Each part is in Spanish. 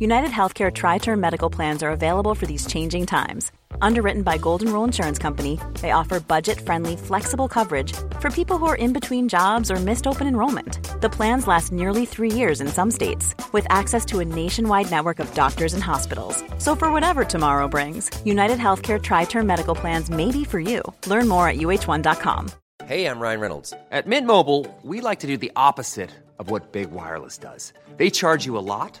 United Healthcare Tri Term Medical Plans are available for these changing times. Underwritten by Golden Rule Insurance Company, they offer budget friendly, flexible coverage for people who are in between jobs or missed open enrollment. The plans last nearly three years in some states, with access to a nationwide network of doctors and hospitals. So, for whatever tomorrow brings, United Healthcare Tri Term Medical Plans may be for you. Learn more at uh1.com. Hey, I'm Ryan Reynolds. At Mint Mobile, we like to do the opposite of what Big Wireless does. They charge you a lot,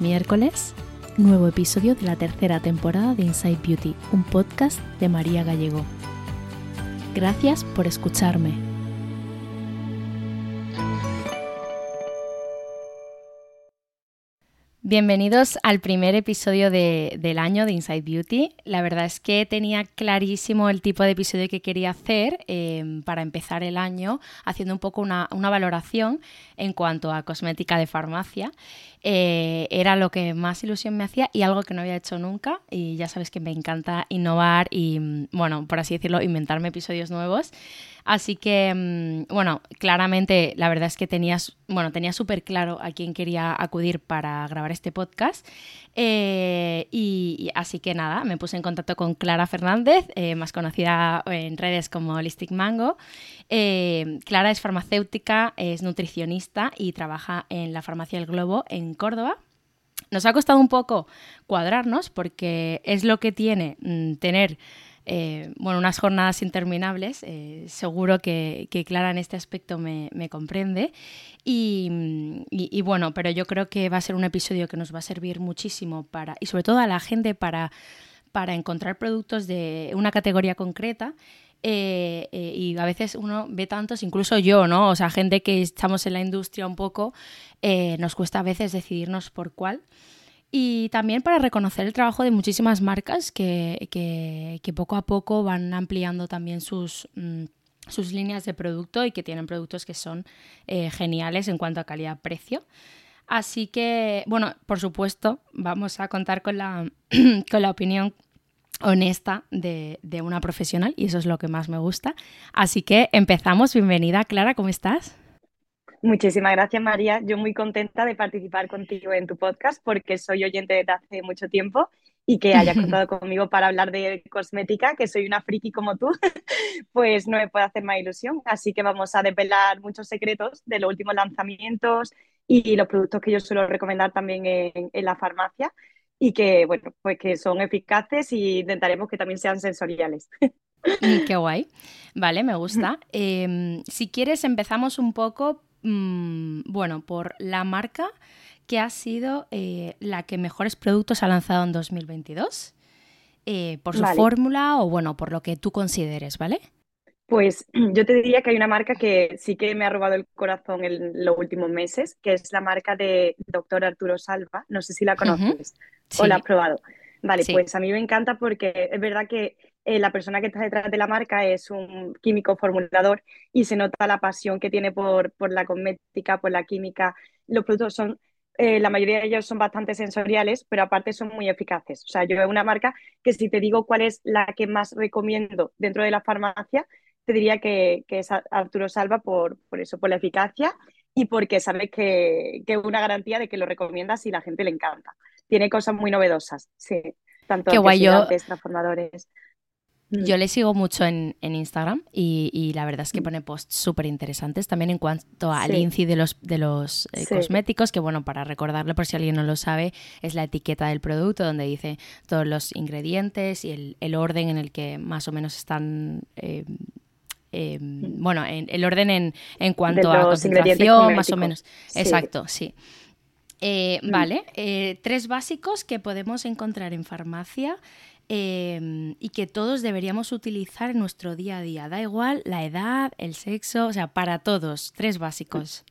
miércoles, nuevo episodio de la tercera temporada de Inside Beauty, un podcast de María Gallego. Gracias por escucharme. Bienvenidos al primer episodio de, del año de Inside Beauty. La verdad es que tenía clarísimo el tipo de episodio que quería hacer eh, para empezar el año, haciendo un poco una, una valoración en cuanto a cosmética de farmacia. Eh, era lo que más ilusión me hacía y algo que no había hecho nunca. Y ya sabes que me encanta innovar y, bueno, por así decirlo, inventarme episodios nuevos. Así que, mm, bueno, claramente la verdad es que tenías, bueno, tenía súper claro a quién quería acudir para grabar este podcast. Eh, y, así que nada, me puse en contacto con Clara Fernández, eh, más conocida en redes como Holistic Mango. Eh, Clara es farmacéutica, es nutricionista y trabaja en la farmacia El Globo en Córdoba. Nos ha costado un poco cuadrarnos porque es lo que tiene mm, tener eh, bueno, unas jornadas interminables. Eh, seguro que, Clara en este aspecto me, comprende. Y, bueno, pero yo creo que va a ser un episodio que nos va a servir muchísimo para, y sobre todo a la gente para, para encontrar productos de una categoría concreta. Eh, y a veces uno ve tantos, incluso yo, ¿no? O sea, gente que estamos en la industria un poco, nos cuesta a veces decidirnos por cuál y también para reconocer el trabajo de muchísimas marcas que, que, poco a poco van ampliando también sus, mm, sus líneas de producto y que tienen productos que son eh, geniales en cuanto a calidad-precio. Así que, bueno, por supuesto, vamos a contar con la, con la opinión honesta de, de, una profesional y eso es lo que más me gusta. Así que empezamos. Bienvenida, Clara, ¿cómo estás? Muchísimas gracias, María. Yo muy contenta de participar contigo en tu podcast porque soy oyente desde hace mucho tiempo y que hayas contado conmigo para hablar de cosmética, que soy una friki como tú, pues no me puede hacer más ilusión. Así que vamos a desvelar muchos secretos de los últimos lanzamientos y los productos que yo suelo recomendar también en, en la farmacia y que, bueno, pues que son eficaces y intentaremos que también sean sensoriales. Mm, qué guay. Vale, me gusta. Em, si quieres, empezamos un poco Mm, bueno, por la marca que ha sido eh, la que mejores productos ha lanzado en 2022, eh, por su fórmula o bueno, por lo que tú consideres, ¿vale? Pues yo te diría que hay una marca que sí que me ha robado el corazón en los últimos meses, que es la marca de Doctor Arturo Salva. No sé si la conoces o la has probado. Vale, pues a mí me encanta porque es verdad que eh, la persona que está detrás de la marca es un químico formulador y se nota la pasión que tiene por, por la cosmética, por la química. Los productos son, eh, la mayoría de ellos son bastante sensoriales, pero aparte son muy eficaces. O sea, yo veo una marca que si te digo cuál es la que más recomiendo dentro de la farmacia, te diría que, que es Arturo Salva por, por eso, por la eficacia y porque sabes que, que es una garantía de que lo recomiendas y la gente le encanta. Tiene cosas muy novedosas, sí. Tanto Qué guay, transformadores. Yo mm. le sigo mucho en, Instagram y, la verdad es que mm. pone posts súper interesantes también en cuanto al INCI de los, de los eh, cosméticos, que bueno, para recordarle por si alguien no lo sabe, es la etiqueta del producto donde dice todos los ingredientes y el, orden en el que más o menos están... Eh, eh, mm. bueno, el orden en, en cuanto a concentración, más o menos. Exacto, sí. Vale, tres básicos que podemos encontrar en farmacia Em, y que todos deberíamos utilizar en nuestro día a día. Da igual la edad, el sexo, o sea, para todos, tres básicos.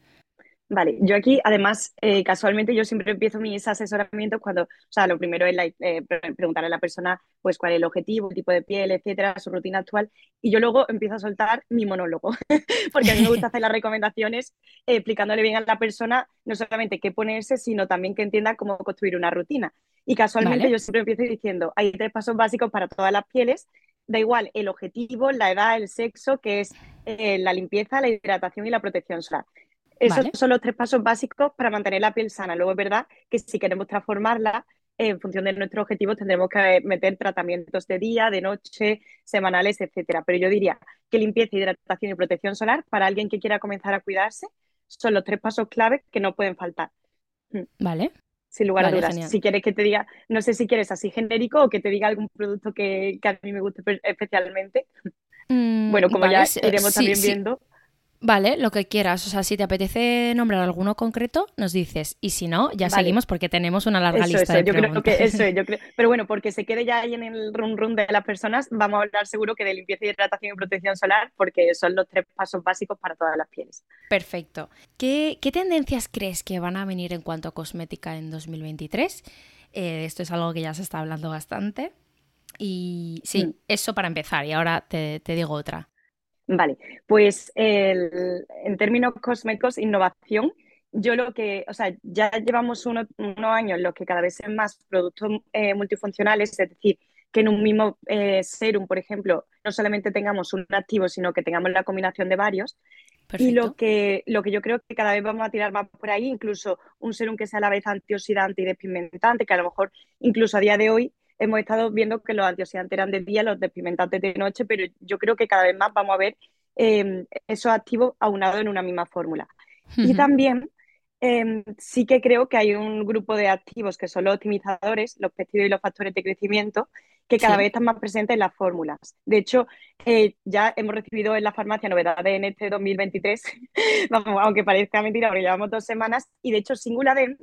Vale, yo aquí además, eh, casualmente yo siempre empiezo mis asesoramientos cuando, o sea, lo primero es eh, preguntarle a la persona pues cuál es el objetivo, el tipo de piel, etcétera, su rutina actual, y yo luego empiezo a soltar mi monólogo, porque a mí me gusta hacer las recomendaciones eh, explicándole bien a la persona no solamente qué ponerse, sino también que entienda cómo construir una rutina. Y casualmente yo siempre empiezo diciendo, hay tres pasos básicos para todas las pieles, da igual el objetivo, la edad, el sexo, que es la limpieza, la hidratación y la protección solar. Esos son los tres pasos básicos para mantener la piel sana. Luego es verdad que si queremos transformarla, en función de nuestros objetivos tendremos que meter tratamientos de día, de noche, semanales, etcétera. Pero yo diría que limpieza, hidratación y protección solar para alguien que quiera comenzar a cuidarse son los tres pasos claves que no pueden faltar. Vale. Sin lugar a dudas. Si quieres que te diga, no sé si quieres así genérico o que te diga algún producto que, a mí me guste especialmente. Mm, bueno, como ya iremos también viendo. Vale, lo que quieras. O sea, si te apetece nombrar alguno concreto, nos dices. Y si no, ya seguimos porque tenemos una larga lista de yo Creo que eso es, yo creo. Pero bueno, porque se quede ya ahí en el run run de las personas, vamos a hablar seguro que de limpieza, hidratación y protección solar, porque son los tres pasos básicos para todas las pieles. Perfecto. ¿Qué, tendencias crees que van a venir en cuanto a cosmética en 2023? Eh, esto es algo que ya se está hablando bastante. Y sí, mm. eso para empezar. Y ahora te digo otra. Vale, pues en términos cosméticos, innovación, yo lo que, o sea, ya llevamos unos años en los que cada vez son más productos eh, multifuncionales, es decir, que en un mismo eh, serum, por ejemplo, no solamente tengamos un activo, sino que tengamos la combinación de varios. Y lo que, lo que yo creo que cada vez vamos a tirar más por ahí, incluso un serum que sea a la vez antioxidante y despigmentante, que a lo mejor incluso a día de hoy hemos estado viendo que los antioxidantes eran de día, los despimentantes de noche, pero yo creo que cada vez más vamos a ver em, esos activos aunados en una misma fórmula. Y también em, sí que creo que hay un grupo de activos que son los optimizadores, los pesticidas y los factores de crecimiento, que cada vez están más presentes en las fórmulas. De hecho, eh, ya hemos recibido en la farmacia novedades en este 2023, Vamos, aunque parezca mentira, porque llevamos dos semanas, y de hecho Singuladem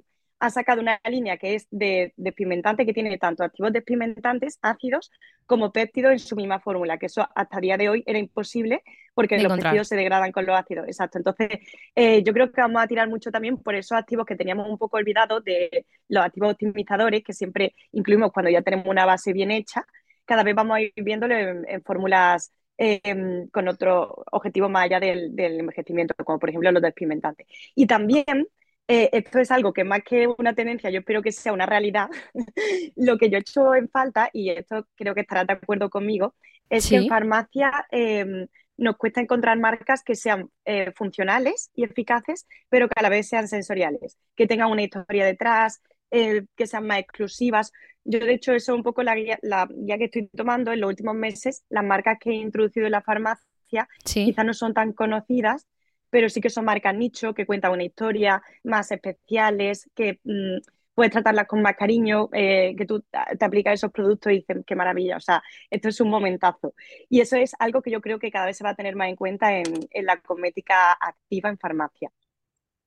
ha sacado una línea que es de despimentante, que tiene tanto activos despimentantes, ácidos, como péptidos en su misma fórmula, que eso hasta el día de hoy era imposible porque los péptidos se degradan con los ácidos. Exacto. Entonces, eh, yo creo que vamos a tirar mucho también por esos activos que teníamos un poco olvidados de los activos optimizadores, que siempre incluimos cuando ya tenemos una base bien hecha. Cada vez vamos a ir viéndolo en, fórmulas em, con otro objetivo más allá del, del, envejecimiento, como por ejemplo los despimentantes. Y también eh, esto es algo que más que una tendencia, yo espero que sea una realidad. Lo que yo he hecho en falta, y esto creo que estarás de acuerdo conmigo, es que en farmacia em, nos cuesta encontrar marcas que sean eh, funcionales y eficaces, pero que a la vez sean sensoriales, que tengan una historia detrás, eh, que sean más exclusivas. Yo, de hecho, eso es un poco la guía, la guía que estoy tomando en los últimos meses. Las marcas que he introducido en la farmacia quizás no son tan conocidas, pero sí que son marcas nicho, que cuentan una historia, más especiales, que mm, puedes tratarlas con más cariño, eh, que tú te aplicas esos productos y dices, qué maravilla, o sea, esto es un momentazo. Y eso es algo que yo creo que cada vez se va a tener más en cuenta en, la cosmética activa en farmacia.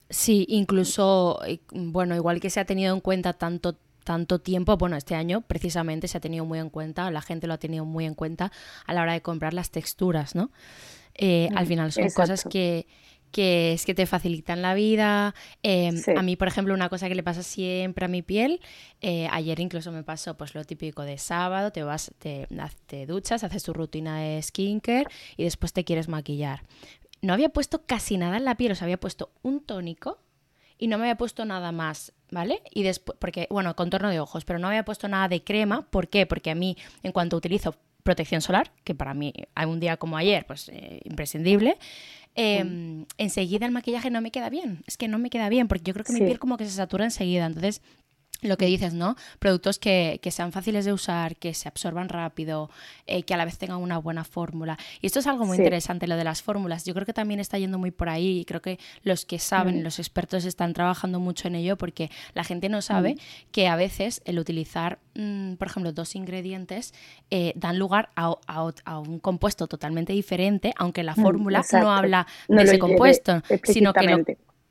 Sí, incluso, eh, bueno, igual que se ha tenido en cuenta tanto tanto tiempo, bueno, este año precisamente se ha tenido muy en cuenta, la gente lo ha tenido muy en cuenta a la hora de comprar las texturas, ¿no? Eh, al mm, final son cosas que, que es que te facilitan la vida. Em, a mí, por ejemplo, una cosa que le pasa siempre a mi piel, eh, ayer incluso me pasó pues lo típico de sábado, te vas, te, te duchas, haces tu rutina de skincare y después te quieres maquillar. No había puesto casi nada en la piel, o sea, había puesto un tónico y no me había puesto nada más, ¿vale? Y después, porque, bueno, contorno de ojos, pero no había puesto nada de crema. ¿Por qué? Porque a mí, en cuanto utilizo protección solar, que para mí hay un día como ayer, pues eh, imprescindible, Em, enseguida el maquillaje no me queda bien. Es que no me queda bien porque yo creo que mi piel como que se satura enseguida. Entonces lo que dices, ¿no? Productos que, sean fáciles de usar, que se absorban rápido, eh, que a la vez tengan una buena fórmula. Y esto es algo muy interesante, lo de las fórmulas. Yo creo que también está yendo muy por ahí y creo que los que saben, mm. los expertos están trabajando mucho en ello porque la gente no sabe mm. que a veces el utilizar, mm, por ejemplo, dos ingredientes eh, dan lugar a, un compuesto totalmente diferente, aunque la fórmula no habla de ese compuesto, sino que lo,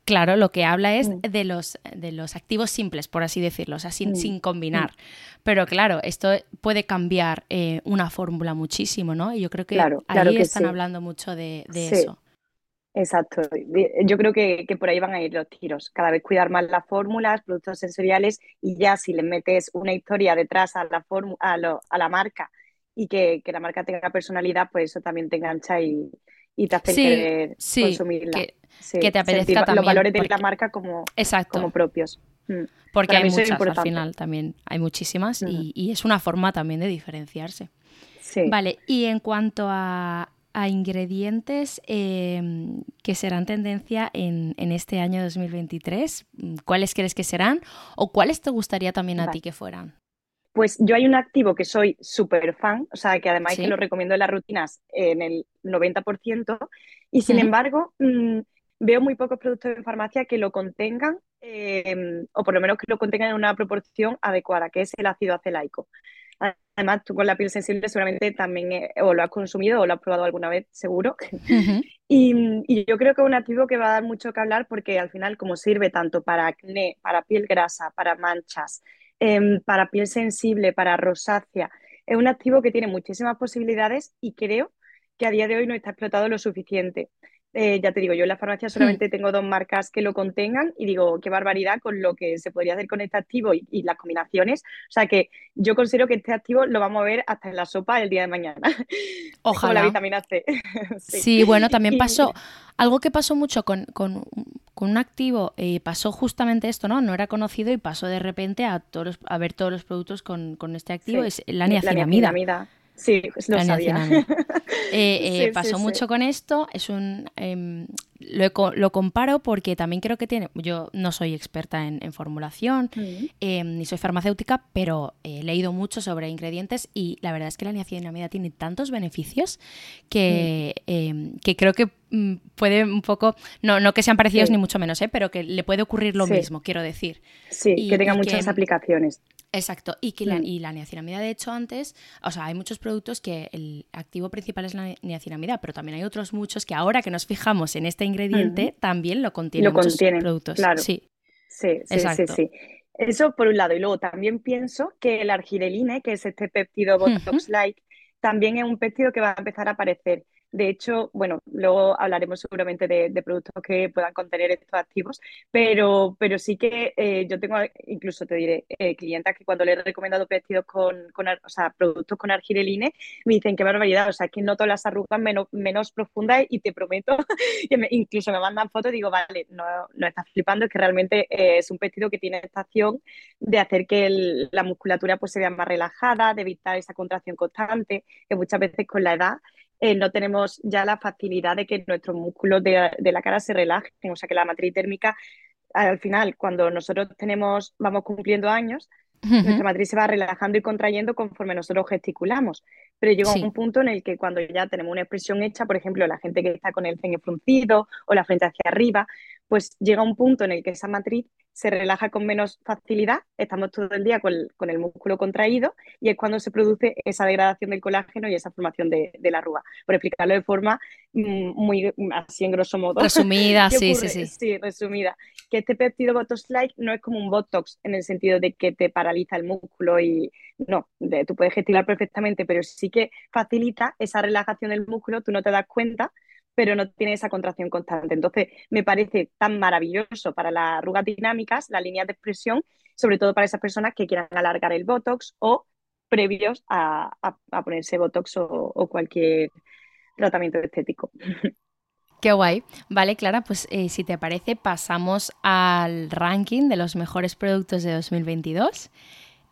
Claro, lo que habla es mm. de, los, de los activos simples, por así decirlo, o sea, sin, mm. sin combinar. Mm. Pero claro, esto puede cambiar eh, una fórmula muchísimo, ¿no? Y yo creo que ahí están hablando mucho de, eso. Exacto. Yo creo que, por ahí van a ir los tiros. Cada vez cuidar más las fórmulas, productos sensoriales y ya si le metes una historia detrás a la, a, a la marca y que, la marca tenga personalidad, pues eso también te engancha y, te hace querer consumirla que te apetezca también. Los valores de la marca como, como propios. Mm. Porque hay muchas al final también, hay muchísimas y, es una forma también de diferenciarse. Vale, y en cuanto a, ingredientes em, que serán tendencia en, este año 2023, ¿cuáles crees que serán o cuáles te gustaría también a ti que fueran? Pues yo hay un activo que soy súper fan, o sea, que además que lo recomiendo en las rutinas en el 90%, y sin embargo, mm, veo muy pocos productos en farmacia que lo contengan, em, o por lo menos que lo contengan en una proporción adecuada, que es el ácido acelaico. Además, tú con la piel sensible seguramente también eh, o lo has consumido o lo has probado alguna vez, seguro. y, yo creo que es un activo que va a dar mucho que hablar porque al final, como sirve tanto para acné, para piel grasa, para manchas, em, para piel sensible, para rosácea, es un activo que tiene muchísimas posibilidades y creo que a día de hoy no está explotado lo suficiente. Eh, ya te digo, yo en la farmacia solamente hmm. tengo dos marcas que lo contengan y digo, qué barbaridad con lo que se podría hacer con este activo y, las combinaciones. O sea que yo considero que este activo lo vamos a ver hasta en la sopa el día de mañana. Ojalá. Con la vitamina C. sí. bueno, también pasó, algo que pasó mucho con, un activo, eh, pasó justamente esto, ¿no? No era conocido y pasó de repente a, todos, a ver todos los productos con, este activo, es la niacinamida. Sí, lo sabía. Eh, eh, pasó mucho con esto. Es un em, lo, comparo porque también creo que tiene. Yo no soy experta en, formulación mm. em, ni soy farmacéutica, pero he leído mucho sobre ingredientes y la verdad es que la niacinamida tiene tantos beneficios que, mm. em, que creo que mm, puede un poco. No, no que sean parecidos ni mucho menos, ¿eh? pero que le puede ocurrir lo mismo, quiero decir. Sí, que tenga muchas aplicaciones. Exacto, y que la, y la niacinamida, de hecho, antes, o sea, hay muchos productos que el activo principal es la niacinamida, pero también hay otros muchos que ahora que nos fijamos en este ingrediente, también lo contienen lo muchos productos. Claro. Sí, sí, sí, sí, Eso por un lado. Y luego también pienso que el argireline, que es este péptido Botox-like, también es un péptido que va a empezar a aparecer. De hecho, bueno, luego hablaremos seguramente de, productos que puedan contener estos activos, pero, pero sí que eh, yo tengo, incluso te diré, eh, clientas que cuando le he recomendado vestidos con, con o sea, productos con argireline, me dicen qué barbaridad, o sea, es que noto las arrugas menos, menos profundas y te prometo que incluso me mandan fotos y digo, vale, no, no estás flipando, es que realmente eh, es un vestido que tiene esta acción de hacer que la musculatura pues se vea más relajada, de evitar esa contracción constante, que muchas veces con la edad eh, no tenemos ya la facilidad de que nuestros músculos de, la cara se relajen, o sea que la matriz térmica, al final, cuando nosotros tenemos, vamos cumpliendo años, nuestra matriz se va relajando y contrayendo conforme nosotros gesticulamos. Pero llega un punto en el que cuando ya tenemos una expresión hecha, por ejemplo, la gente que está con el ceño fruncido o la frente hacia arriba, pues llega un punto en el que esa matriz se relaja con menos facilidad, estamos todo el día con el, músculo contraído y es cuando se produce esa degradación del colágeno y esa formación de, la arruga. Por explicarlo de forma mm, muy así en grosso modo. Resumida, sí, sí, sí. Sí, resumida. Que este péptido Botox-like no es como un Botox en el sentido de que te paraliza el músculo y no, tú puedes gesticular perfectamente, pero sí que facilita esa relajación del músculo, tú no te das cuenta pero no tiene esa contracción constante. Entonces, me parece tan maravilloso para las arrugas dinámicas, la línea de expresión, sobre todo para esas personas que quieran alargar el Botox o previos a, ponerse Botox o, cualquier tratamiento estético. Qué guay. Vale, Clara, pues eh, si te parece, pasamos al ranking de los mejores productos de 2022.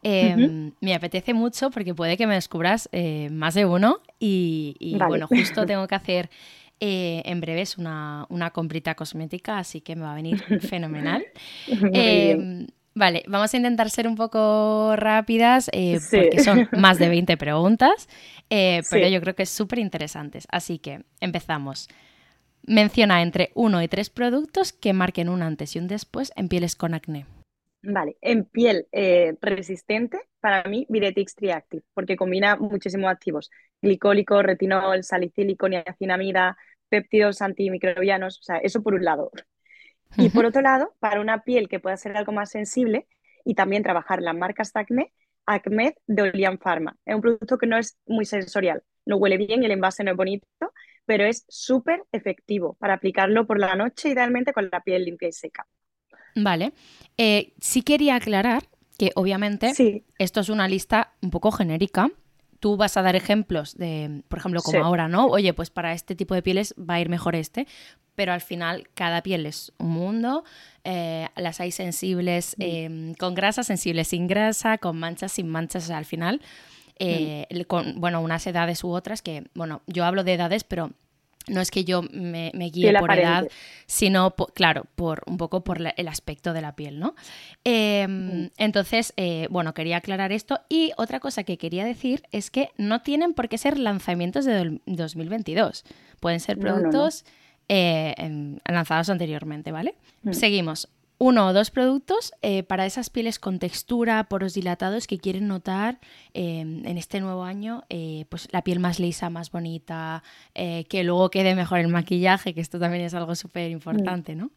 Em, me apetece mucho porque puede que me descubras eh, más de uno y, bueno, justo tengo que hacer eh, en breve es una, comprita cosmética, así que me va a venir fenomenal. Em, vale, vamos a intentar ser un poco rápidas eh, porque son más de 20 preguntas, eh, pero yo creo que es súper interesantes. Así que empezamos. Menciona entre uno y tres productos que marquen un antes y un después en pieles con acné. Vale, en piel resistente, para mí Viretix Triactive, porque combina muchísimos activos, glicólico, retinol, salicílico, niacinamida, péptidos antimicrobianos, o sea, eso por un lado. Y por otro lado, para una piel que pueda ser algo más sensible y también trabajar las marcas de acné, Acmed de Olian Pharma. Es un producto que no es muy sensorial, no huele bien, el envase no es bonito, pero es súper efectivo para aplicarlo por la noche, idealmente con la piel limpia y seca. Vale. Eh, sí quería aclarar que obviamente esto es una lista un poco genérica. Tú vas a dar ejemplos de, por ejemplo, como ahora, ¿no? Oye, pues para este tipo de pieles va a ir mejor este, pero al final cada piel es un mundo, eh, las hay sensibles em, con grasa, sensibles sin grasa, con manchas, sin manchas, al final, eh, con, bueno, unas edades u otras que, bueno, yo hablo de edades, pero no es que yo me, guíe por edad, sino, claro, por un poco por el aspecto de la piel, ¿no? Em, entonces, eh, bueno, quería aclarar esto. Y otra cosa que quería decir es que no tienen por qué ser lanzamientos de 2022. Pueden ser productos eh, lanzados anteriormente, ¿vale? Mm. Seguimos uno o dos productos eh, para esas pieles con textura, poros dilatados que quieren notar em, en este nuevo año eh, pues la piel más lisa, más bonita, eh, que luego quede mejor el maquillaje, que esto también es algo súper importante, ¿no?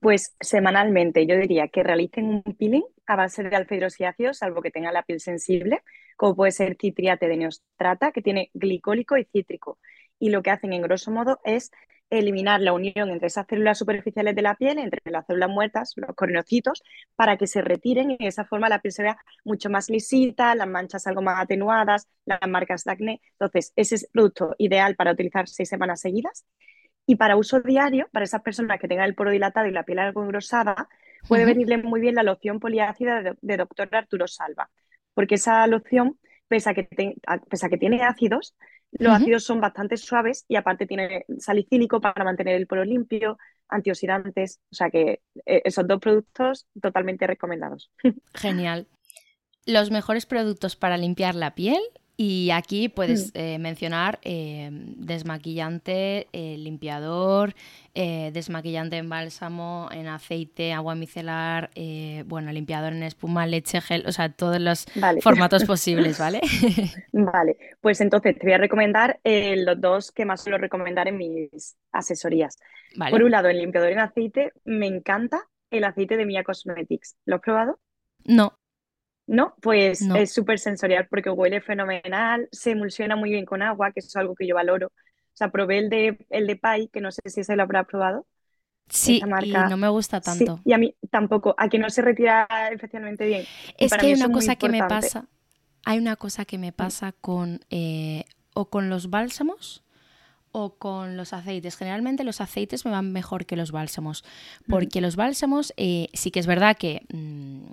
Pues semanalmente yo diría que realicen un peeling a base de alfa salvo que tenga la piel sensible, como puede ser citriate de neostrata, que tiene glicólico y cítrico. Y lo que hacen en grosso modo es eliminar la unión entre esas células superficiales de la piel, entre las células muertas, los corinocitos, para que se retiren y de esa forma la piel se vea mucho más lisita, las manchas algo más atenuadas, las marcas de acné. Entonces, ese es el producto ideal para utilizar seis semanas seguidas. Y para uso diario, para esas personas que tengan el poro dilatado y la piel algo engrosada, puede venirle muy bien la loción poliácida de, de Dr. Arturo Salva, porque esa loción, pese a que, pese a que tiene ácidos, los ácidos son bastante suaves y aparte tiene salicílico para mantener el poro limpio, antioxidantes, o sea que eh, esos dos productos totalmente recomendados. Genial. Los mejores productos para limpiar la piel y aquí puedes mm. eh, mencionar eh, desmaquillante, eh, limpiador, desmaquillante en bálsamo, en aceite, agua micelar, bueno, limpiador en espuma, leche, gel, o sea, todos los formatos posibles, ¿vale? vale, pues entonces te voy a recomendar los dos que más suelo recomendar en mis asesorías. Por un lado, el limpiador en aceite, me encanta el aceite de Mia Cosmetics. ¿Lo has probado? No. ¿No? Pues es súper sensorial porque huele fenomenal, se emulsiona muy bien con agua, que es algo que yo valoro. O sea, probé el de, el de Pai, que no sé si se lo habrá probado. Sí, y no me gusta tanto. y a mí tampoco, a que no se retira especialmente bien. Es que hay una cosa que me pasa, hay una cosa que me pasa con, eh, o con los bálsamos, o con los aceites. Generalmente los aceites me van mejor que los bálsamos, mm. porque los bálsamos eh, sí que es verdad que mm,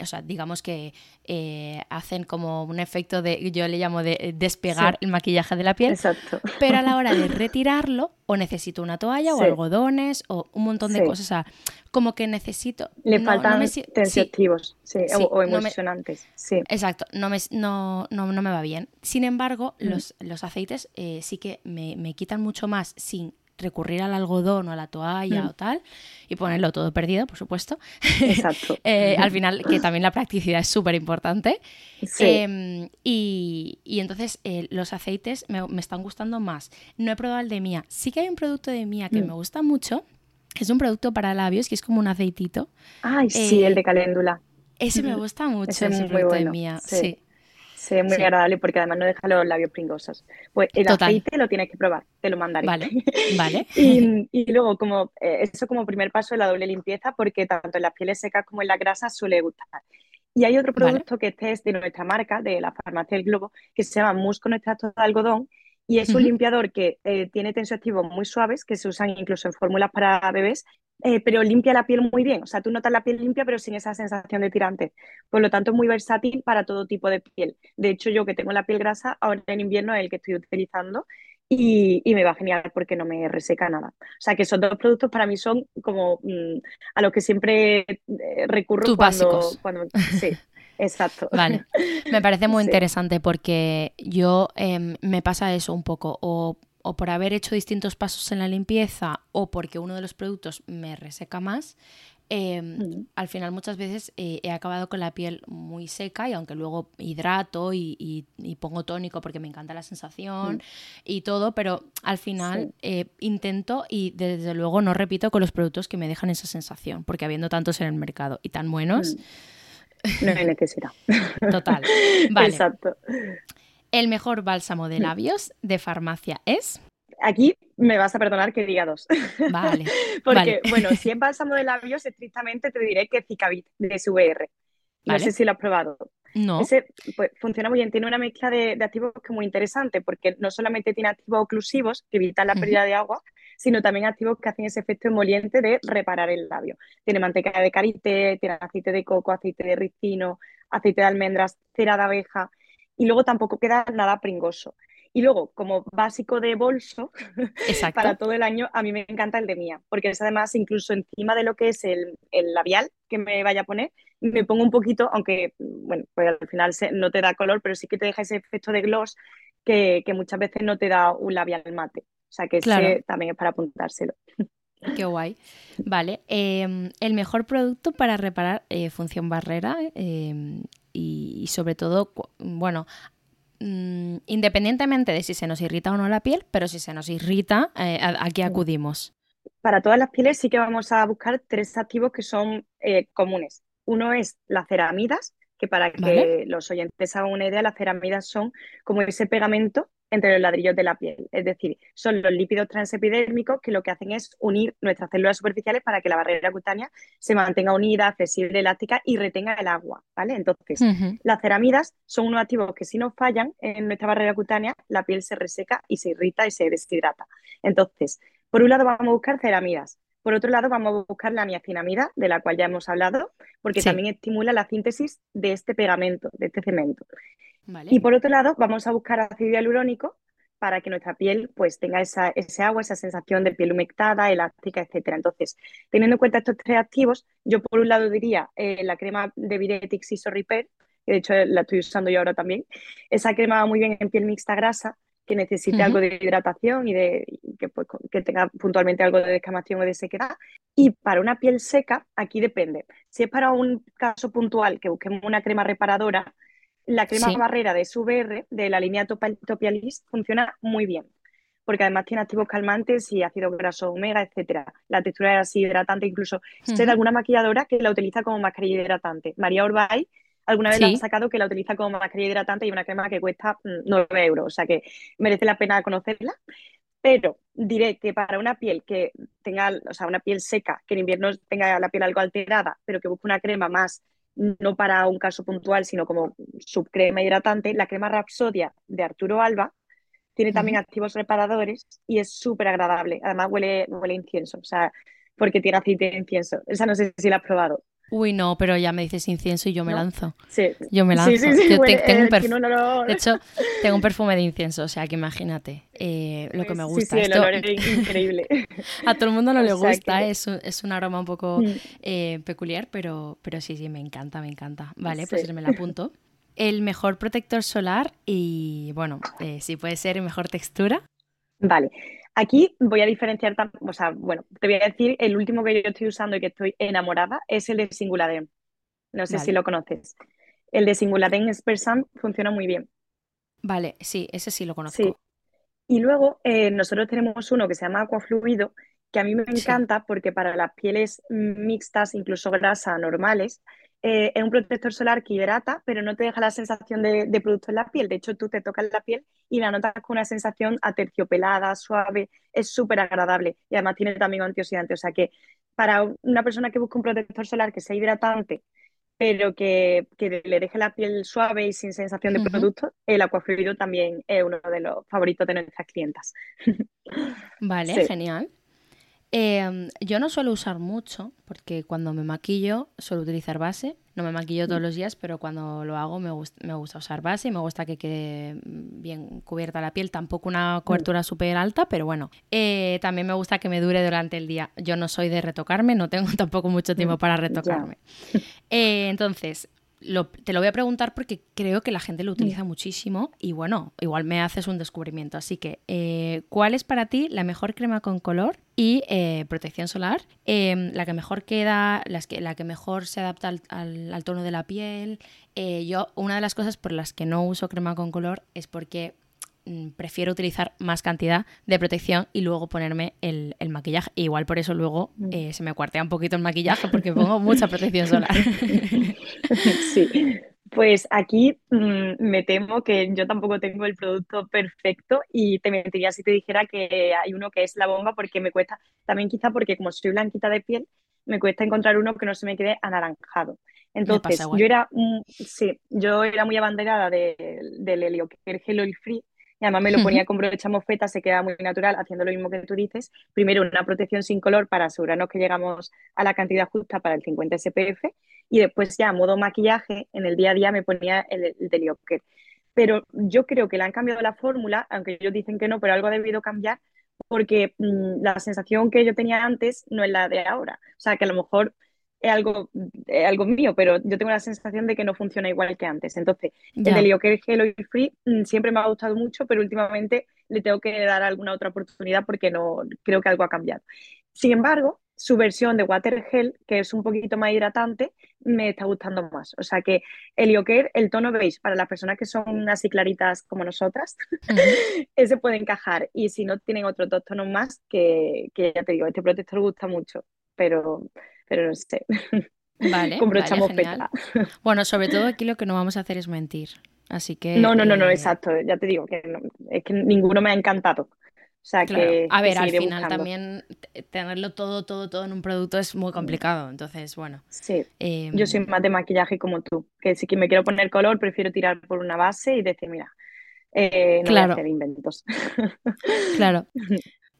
o sea, digamos que eh, hacen como un efecto de, yo le llamo de despegar el maquillaje de la piel. Exacto. Pero a la hora de retirarlo, o necesito una toalla o algodones o un montón de cosas. O sea, como que necesito. Le faltan tensioactivos o, emulsionantes. sí. Exacto, no me, no, no, me va bien. Sin embargo, los, los aceites eh, sí que me, me quitan mucho más sin recurrir al algodón o a la toalla mm. o tal y ponerlo todo perdido, por supuesto. Exacto. Eh, al final, que también la practicidad es súper importante. Em, y, entonces eh, los aceites me, están gustando más. No he probado el de Mía. Sí que hay un producto de Mía que mm. me gusta mucho. Es un producto para labios que es como un aceitito. Ay, sí, el de caléndula. Ese me gusta mucho, ese, producto de Mía. sí. Se muy agradable porque además no deja los labios pringosos. Pues el aceite lo tienes que probar, te lo mandaré. Vale, vale. y, luego, como eh, eso como primer paso de la doble limpieza, porque tanto en las pieles secas como en la grasa suele gustar. Y hay otro producto que este es de nuestra marca, de la farmacia del Globo, que se llama Mousse con extracto de algodón y es un limpiador que eh, tiene tensioactivos muy suaves, que se usan incluso en fórmulas para bebés, eh, pero limpia la piel muy bien. O sea, tú notas la piel limpia, pero sin esa sensación de tirante. Por lo tanto, es muy versátil para todo tipo de piel. De hecho, yo que tengo la piel grasa, ahora en invierno es el que estoy utilizando y, me va genial porque no me reseca nada. O sea, que esos dos productos para mí son como mm, a los que siempre eh, recurro cuando, cuando, Sí. Exacto. Vale. Me parece muy interesante porque yo em, me pasa eso un poco, o, por haber hecho distintos pasos en la limpieza o porque uno de los productos me reseca más. Em, mm. Al final muchas veces eh, he acabado con la piel muy seca y aunque luego hidrato y, pongo tónico porque me encanta la sensación mm. y todo, pero al final eh, intento y desde luego no repito con los productos que me dejan esa sensación, porque habiendo tantos en el mercado y tan buenos, mm. No hay necesidad. Total. Vale. Exacto. El mejor bálsamo de labios de farmacia es. Aquí me vas a perdonar que diga dos. Vale. Porque, bueno, si es bálsamo de labios, estrictamente te diré que Cicavit de SVR. No sé si lo has probado. No. Ese pues, funciona muy bien. Tiene una mezcla de, activos que es muy interesante porque no solamente tiene activos oclusivos que evitan la pérdida de agua, sino también activos que hacen ese efecto emoliente de reparar el labio. Tiene manteca de karité, tiene aceite de coco, aceite de ricino, aceite de almendras, cera de abeja y luego tampoco queda nada pringoso. Y luego, como básico de bolso, para todo el año, a mí me encanta el de Mía, porque es además incluso encima de lo que es el, labial que me vaya a poner, me pongo un poquito, aunque, bueno, pues al final no te da color, pero sí que te deja ese efecto de gloss que, que muchas veces no te da un labial mate. O sea que ese también es para apuntárselo. Qué guay. Vale. Em, el mejor producto para reparar eh, función barrera em, y, sobre todo, bueno, mm, independientemente de si se nos irrita o no la piel, pero si se nos irrita, eh, ¿a, qué acudimos? Para todas las pieles sí que vamos a buscar tres activos que son eh, comunes. Uno es las ceramidas, que para que los oyentes hagan una idea, las ceramidas son como ese pegamento entre los ladrillos de la piel. Es decir, son los lípidos transepidérmicos que lo que hacen es unir nuestras células superficiales para que la barrera cutánea se mantenga unida, accesible, elástica y retenga el agua. ¿vale? Entonces, las ceramidas son unos activos que si no fallan en nuestra barrera cutánea, la piel se reseca y se irrita y se deshidrata. Entonces, por un lado vamos a buscar ceramidas. Por otro lado, vamos a buscar la niacinamida, de la cual ya hemos hablado, porque también estimula la síntesis de este pegamento, de este cemento. Y por otro lado, vamos a buscar ácido hialurónico para que nuestra piel pues tenga esa, ese agua, esa sensación de piel humectada, elástica, etcétera. Entonces, teniendo en cuenta estos tres activos, yo por un lado diría eh, la crema de Viretix Iso Repair, que de hecho la estoy usando yo ahora también. Esa crema va muy bien en piel mixta grasa, que necesite algo de hidratación y de que, pues, que, tenga puntualmente algo de descamación o de sequedad. Y para una piel seca, aquí depende. Si es para un caso puntual que busquemos una crema reparadora, la crema barrera de SVR, de la línea Topialis, funciona muy bien, porque además tiene activos calmantes y ácido graso omega, etcétera. La textura es así hidratante, incluso sé de alguna maquilladora que la utiliza como mascarilla hidratante. María Orbay alguna vez la ha sacado que la utiliza como mascarilla hidratante y una crema que cuesta 9 mm, euros, o sea que merece la pena conocerla. Pero diré que para una piel que tenga, o sea, una piel seca, que en invierno tenga la piel algo alterada, pero que busque una crema más no para un caso puntual, sino como subcrema hidratante, la crema Rapsodia de Arturo Alba tiene también activos reparadores y es súper agradable. Además huele, huele incienso, o sea, porque tiene aceite de incienso. Esa no sé si la has probado. Uy, no, pero ya me dices incienso y yo me lanzo. Sí. Yo me lanzo. Sí, sí, sí. Yo te- tengo un perfu- tiene un olor- De hecho, tengo un perfume de incienso, o sea que imagínate eh, lo que me Sí, gusta. Sí, el Esto- olor es increíble. a todo el mundo no le O gusta, que- es, un, es un aroma un poco Mm. eh, peculiar, pero, pero sí, sí, me encanta, me encanta. Vale, pues Sí. me la apunto. El mejor protector solar y, bueno, eh, si puede ser mejor textura. Vale, aquí voy a diferenciar, o sea, bueno, te voy a decir, el último que yo estoy usando y que estoy enamorada es el de Singuladen. No sé Vale. si lo conoces. El de Singuladen Expersan funciona muy bien. Vale, sí, ese sí lo conozco. Sí. Y luego eh, nosotros tenemos uno que se llama Aquafluido, que a mí me Sí. encanta porque para las pieles mixtas, incluso grasa, normales, eh, es un protector solar que hidrata, pero no te deja la sensación de, de producto en la piel. De hecho, tú te tocas la piel y la notas con una sensación aterciopelada, suave, es súper agradable y además tiene también antioxidante. O sea que para una persona que busca un protector solar que sea hidratante, pero que, que le deje la piel suave y sin sensación de producto, el Aquafluido también es uno de los favoritos de nuestras clientas. Vale, Sí. genial. Em, yo no suelo usar mucho porque cuando me maquillo suelo utilizar base. No me maquillo Mm. todos los días, pero cuando lo hago me, gust- me gusta usar base y me gusta que quede mm, bien cubierta la piel. Tampoco Mm. una cobertura súper alta, pero bueno. Eh, también me gusta que me dure durante el día. Yo no soy de retocarme, no tengo tampoco mucho tiempo Mm, para retocarme. Eh, entonces, lo- te lo voy a preguntar porque creo que la gente lo utiliza muchísimo y bueno, igual me haces un descubrimiento. Así que, eh, ¿cuál es para ti la mejor crema con color y eh, protección solar? Eh, la que mejor queda, las que, la que mejor se adapta al, al- al tono de la piel. Eh, yo, una de las cosas por las que no uso crema con color es porque prefiero utilizar más cantidad de protección y luego ponerme el, el maquillaje. E igual por eso luego Mm. eh, se me cuartea un poquito el maquillaje porque pongo mucha protección solar. Sí, pues aquí mm, me temo que yo tampoco tengo el producto perfecto y te mentiría si te dijera que hay uno que es la bomba porque me cuesta, también quizá porque como soy blanquita de piel, me cuesta encontrar uno que no se me quede anaranjado. Entonces, yo era, mm, sí, yo era muy abanderada de- del helio, que el gel oil free, y además me lo ponía con brocha mofeta, se queda muy natural, haciendo lo mismo que tú dices. Primero, una protección sin color para asegurarnos que llegamos a la cantidad justa para el 50 SPF, y después ya a modo maquillaje, en el día a día me ponía el, el de Lioker. Pero yo creo que le han cambiado la fórmula, aunque ellos dicen que no, pero algo ha debido cambiar, porque mm, la sensación que yo tenía antes no es la de ahora. O sea, que a lo mejor es algo, es algo mío, pero yo tengo la sensación de que no funciona igual que antes. Entonces, el de Lioker Gel Oil Free mm, siempre me ha gustado mucho, pero últimamente le tengo que dar alguna otra oportunidad porque no creo que algo ha cambiado. Sin embargo, su versión de Water Gel, que es un poquito más hidratante, me está gustando más. O sea que el Lioker, el tono beige, para las personas que son así claritas como nosotras, ese puede encajar. Y si no, tienen otros dos tonos más que, que ya te digo, este protector gusta mucho, pero, pero no sé. Vale, Con brocha vale. Bueno, sobre todo aquí lo que no vamos a hacer es mentir. Así que. No, no, no, no, eh, exacto. Ya te digo que no, es que ninguno me ha encantado. O sea Claro. que, A que ver, al final buscando. también tenerlo todo, todo, todo en un producto es muy complicado. Entonces, bueno. Sí, eh, yo soy más de maquillaje como tú, que si me quiero poner color, prefiero tirar por una base y decir, mira, eh, no voy Claro. a hacer inventos. Claro.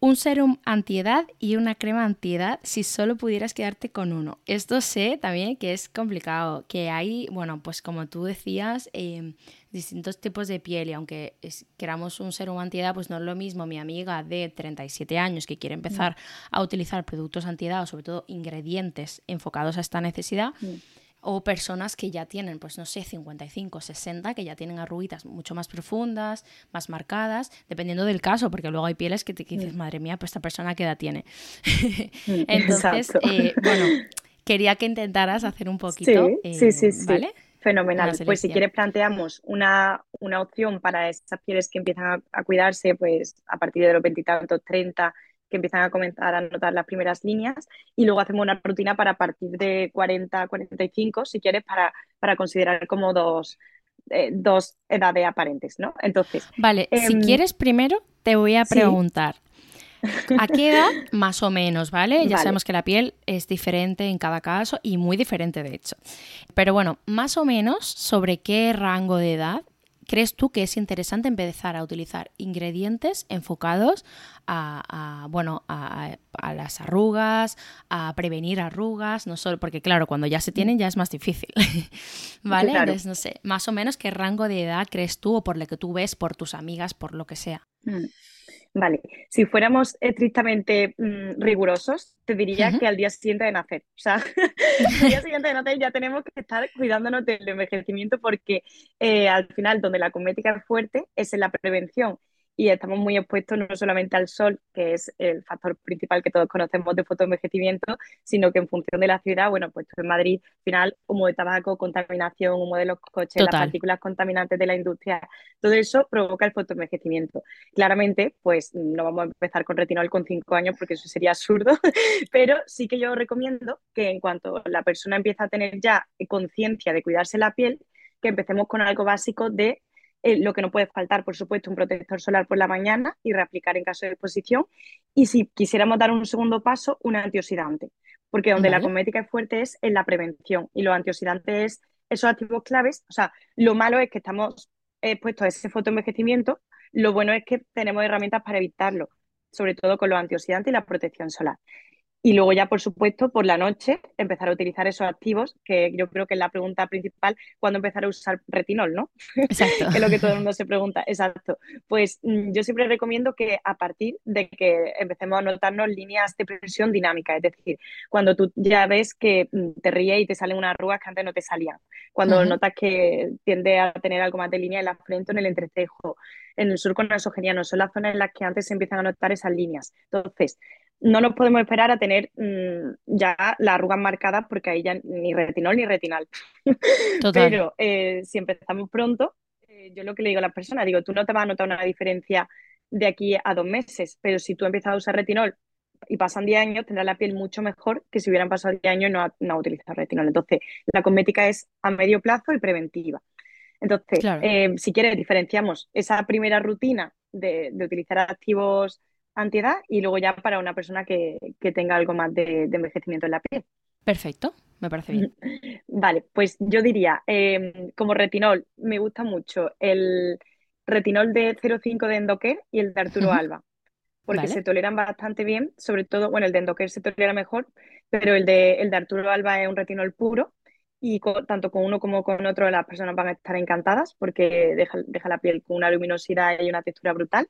Un serum antiedad y una crema antiedad si solo pudieras quedarte con uno. Esto sé también que es complicado, que hay, bueno, pues como tú decías, eh, distintos tipos de piel y aunque es- queramos un serum antiedad, pues no es lo mismo mi amiga de 37 años que quiere empezar a utilizar productos antiedad o sobre todo ingredientes enfocados a esta necesidad. O personas que ya tienen, pues no sé, 55, 60, que ya tienen arruguitas mucho más profundas, más marcadas, dependiendo del caso, porque luego hay pieles que te que dices, madre mía, pues esta persona qué edad tiene. Entonces, Exacto. eh, bueno, quería que intentaras hacer un poquito, Sí, eh, sí, sí, sí. ¿vale? Fenomenal. Pues si quieres planteamos una, una opción para esas pieles que empiezan a, a cuidarse, pues a partir de los veintitantos, treinta, que empiezan a comenzar a notar las primeras líneas, y luego hacemos una rutina para partir de 40, 45, si quieres, para, para considerar como dos, eh, dos edades aparentes, ¿no? Entonces, Vale, si Em, quieres primero te voy a sí. preguntar. ¿A qué edad? Más o menos, ¿vale? Ya Vale. sabemos que la piel es diferente en cada caso y muy diferente de hecho. Pero bueno, más o menos sobre qué rango de edad crees tú que es interesante empezar a utilizar ingredientes enfocados a, bueno, a, las arrugas, a prevenir arrugas, no solo porque claro, cuando ya se tienen ya es más difícil, ¿vale? Entonces, no sé, más o menos qué rango de edad crees tú o por lo que tú ves, por tus amigas, por lo que sea. Mm. Vale, si fuéramos estrictamente mm, rigurosos, te diría que al día siguiente de nacer. O sea, al día siguiente de nacer ya tenemos que estar cuidándonos del envejecimiento porque eh, al final donde la cosmética es fuerte es en la prevención y estamos muy expuestos no solamente al sol, que es el factor principal que todos conocemos de fotoenvejecimiento, sino que en función de la ciudad, bueno, pues en Madrid, al final, humo de tabaco, contaminación, humo de los coches, las partículas contaminantes de la industria, todo eso provoca el fotoenvejecimiento. Claramente, pues no vamos a empezar con retinol con cinco años porque eso sería absurdo, pero sí que yo recomiendo que en cuanto la persona empieza a tener ya conciencia de cuidarse la piel, que empecemos con algo básico de eh, lo que no puede faltar, por supuesto, un protector solar por la mañana y reaplicar en caso de exposición. Y si quisiéramos dar un segundo paso, un antioxidante, porque donde la cosmética es fuerte es en la prevención y los antioxidantes es esos activos claves. O sea, lo malo es que estamos expuestos a ese fotoenvejecimiento, lo bueno es que tenemos herramientas para evitarlo, sobre todo con los antioxidantes y la protección solar. Y luego ya, por supuesto, por la noche empezar a utilizar esos activos, que yo creo que es la pregunta principal, cuando empezar a usar retinol, ¿no? Exacto. que es lo que todo el mundo se pregunta. Exacto. Pues mm, yo siempre recomiendo que a partir de que empecemos a notarnos líneas de presión dinámica, es decir, cuando tú ya ves que mm, te ríes y te salen unas arrugas que antes no te salían, cuando notas que tiende a tener algo más de línea en la frente o en el entrecejo, en el surco nasogeniano, son las zonas en las que antes se empiezan a notar esas líneas. Entonces, no nos podemos esperar a tener mm, ya las arrugas marcadas porque ahí ya ni retinol ni retinal. Pero eh, si empezamos pronto, eh, yo lo que le digo a las personas, digo, tú no te vas a notar una diferencia de aquí a dos meses, pero si tú empiezas a usar retinol y pasan 10 años, tendrás la piel mucho mejor que si hubieran pasado 10 años y no ha, no utilizado retinol. Entonces, la cosmética es a medio plazo y preventiva. Entonces, eh, si quieres, diferenciamos esa primera rutina de, de utilizar activos antiedad y luego ya para una persona que, tenga algo más de, envejecimiento en la piel. Perfecto, me parece bien. Vale, pues yo diría, em, como retinol, me gusta mucho el retinol de 05 de Endoker y el de Arturo Alba, porque se toleran bastante bien, sobre todo, bueno, el de Endoker se tolera mejor, pero el de, el de Arturo Alba es un retinol puro y tanto con uno como con otro las personas van a estar encantadas porque deja, deja la piel con una luminosidad y una textura brutal.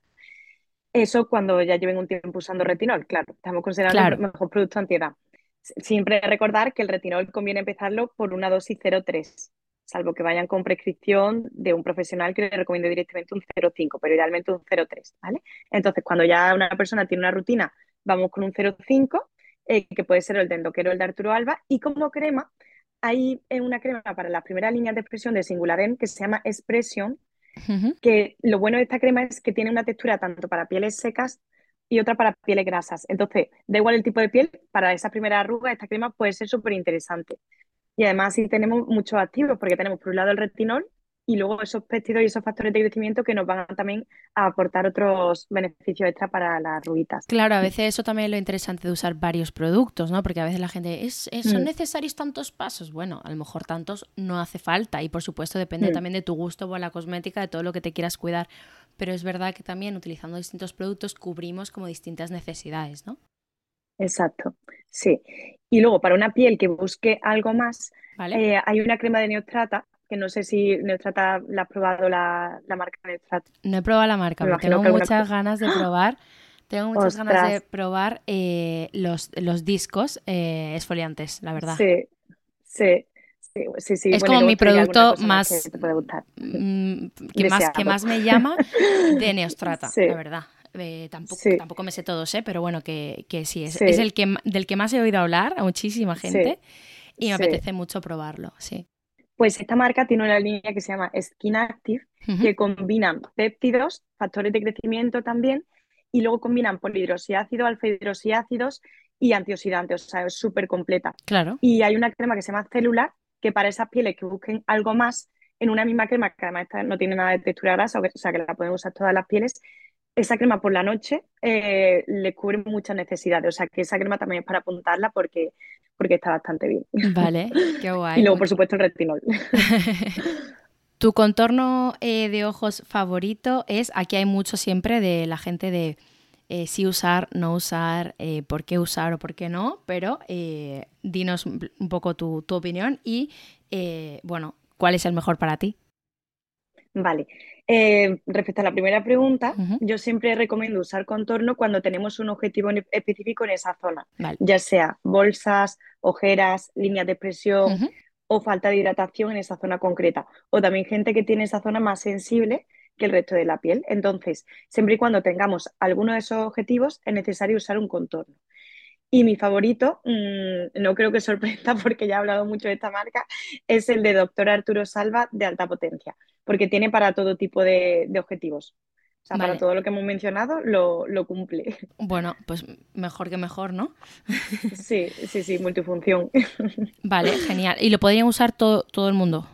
Eso cuando ya lleven un tiempo usando retinol, claro, estamos considerando el mejor producto antiedad. Siempre recordar que el retinol conviene empezarlo por una dosis 0,3, salvo que vayan con prescripción de un profesional que le recomiende directamente un 0,5, pero idealmente un 0,3, ¿vale? Entonces, cuando ya una persona tiene una rutina, vamos con un 0,5, eh, que puede ser el de Endoquero o el de Arturo Alba, y como crema, hay una crema para las primeras líneas de expresión de Singuladen que se llama Expression, que lo bueno de esta crema es que tiene una textura tanto para pieles secas y otra para pieles grasas. Entonces, da igual el tipo de piel, para esa primera arruga esta crema puede ser súper interesante. Y además sí tenemos muchos activos, porque tenemos por un lado el retinol y luego esos péptidos y esos factores de crecimiento que nos van también a aportar otros beneficios extra para las ruitas. Claro, a veces eso también es lo interesante de usar varios productos, ¿no? Porque a veces la gente, ¿es, ¿son mm. necesarios tantos pasos? Bueno, a lo mejor tantos no hace falta y por supuesto depende mm. también de tu gusto por la cosmética, de todo lo que te quieras cuidar. Pero es verdad que también utilizando distintos productos cubrimos como distintas necesidades, ¿no? Exacto, sí. Y luego para una piel que busque algo más, eh, hay una crema de Neostrata que no sé si Neostrata la has probado la, marca Neostrata. No he probado la marca, pero tengo muchas ganas de probar. Tengo muchas ganas de probar eh, los, los discos eh, esfoliantes, la verdad. Sí, sí. Sí, sí, Es como mi producto más que, mm, que más que más me llama de Neostrata, la verdad. Eh, tampoco, tampoco me sé todos, ¿eh? pero bueno, que, que sí, es, es, el que, del que más he oído hablar a muchísima gente y me apetece mucho probarlo, sí. Pues esta marca tiene una línea que se llama Skin Active, que combinan péptidos, factores de crecimiento también, y luego combinan polihidroxiácido, alfa hidroxiácidos y antioxidantes, o sea, es súper completa. Claro. Y hay una crema que se llama celular, que para esas pieles que busquen algo más, en una misma crema, que además no tiene nada de textura grasa, o sea, que la pueden usar todas las pieles, esa crema por la noche eh, le cubre muchas necesidades. O sea que esa crema también es para apuntarla porque, porque está bastante bien. Vale, qué guay. y luego, por supuesto, el retinol. Tu contorno eh, de ojos favorito es, aquí hay mucho siempre de la gente de eh, si usar, no usar, eh, por qué usar o por qué no, pero dinos un poco tu, tu opinión y, bueno, ¿cuál es el mejor para ti? Vale. Respecto a la primera pregunta, yo siempre recomiendo usar contorno cuando tenemos un objetivo específico en esa zona, ya sea bolsas, ojeras, líneas de expresión o falta de hidratación en esa zona concreta. O también gente que tiene esa zona más sensible que el resto de la piel. Entonces, siempre y cuando tengamos alguno de esos objetivos, es necesario usar un contorno. Y mi favorito, mm, no creo que sorprenda porque ya he hablado mucho de esta marca, es el de Dr. Arturo Salva de alta potencia, porque tiene para todo tipo de objetivos sea, para todo lo que hemos mencionado lo, cumple. Bueno, pues mejor que mejor, ¿no? sí, sí, sí, multifunción. Vale, genial. ¿Y lo podrían usar todo, todo el mundo?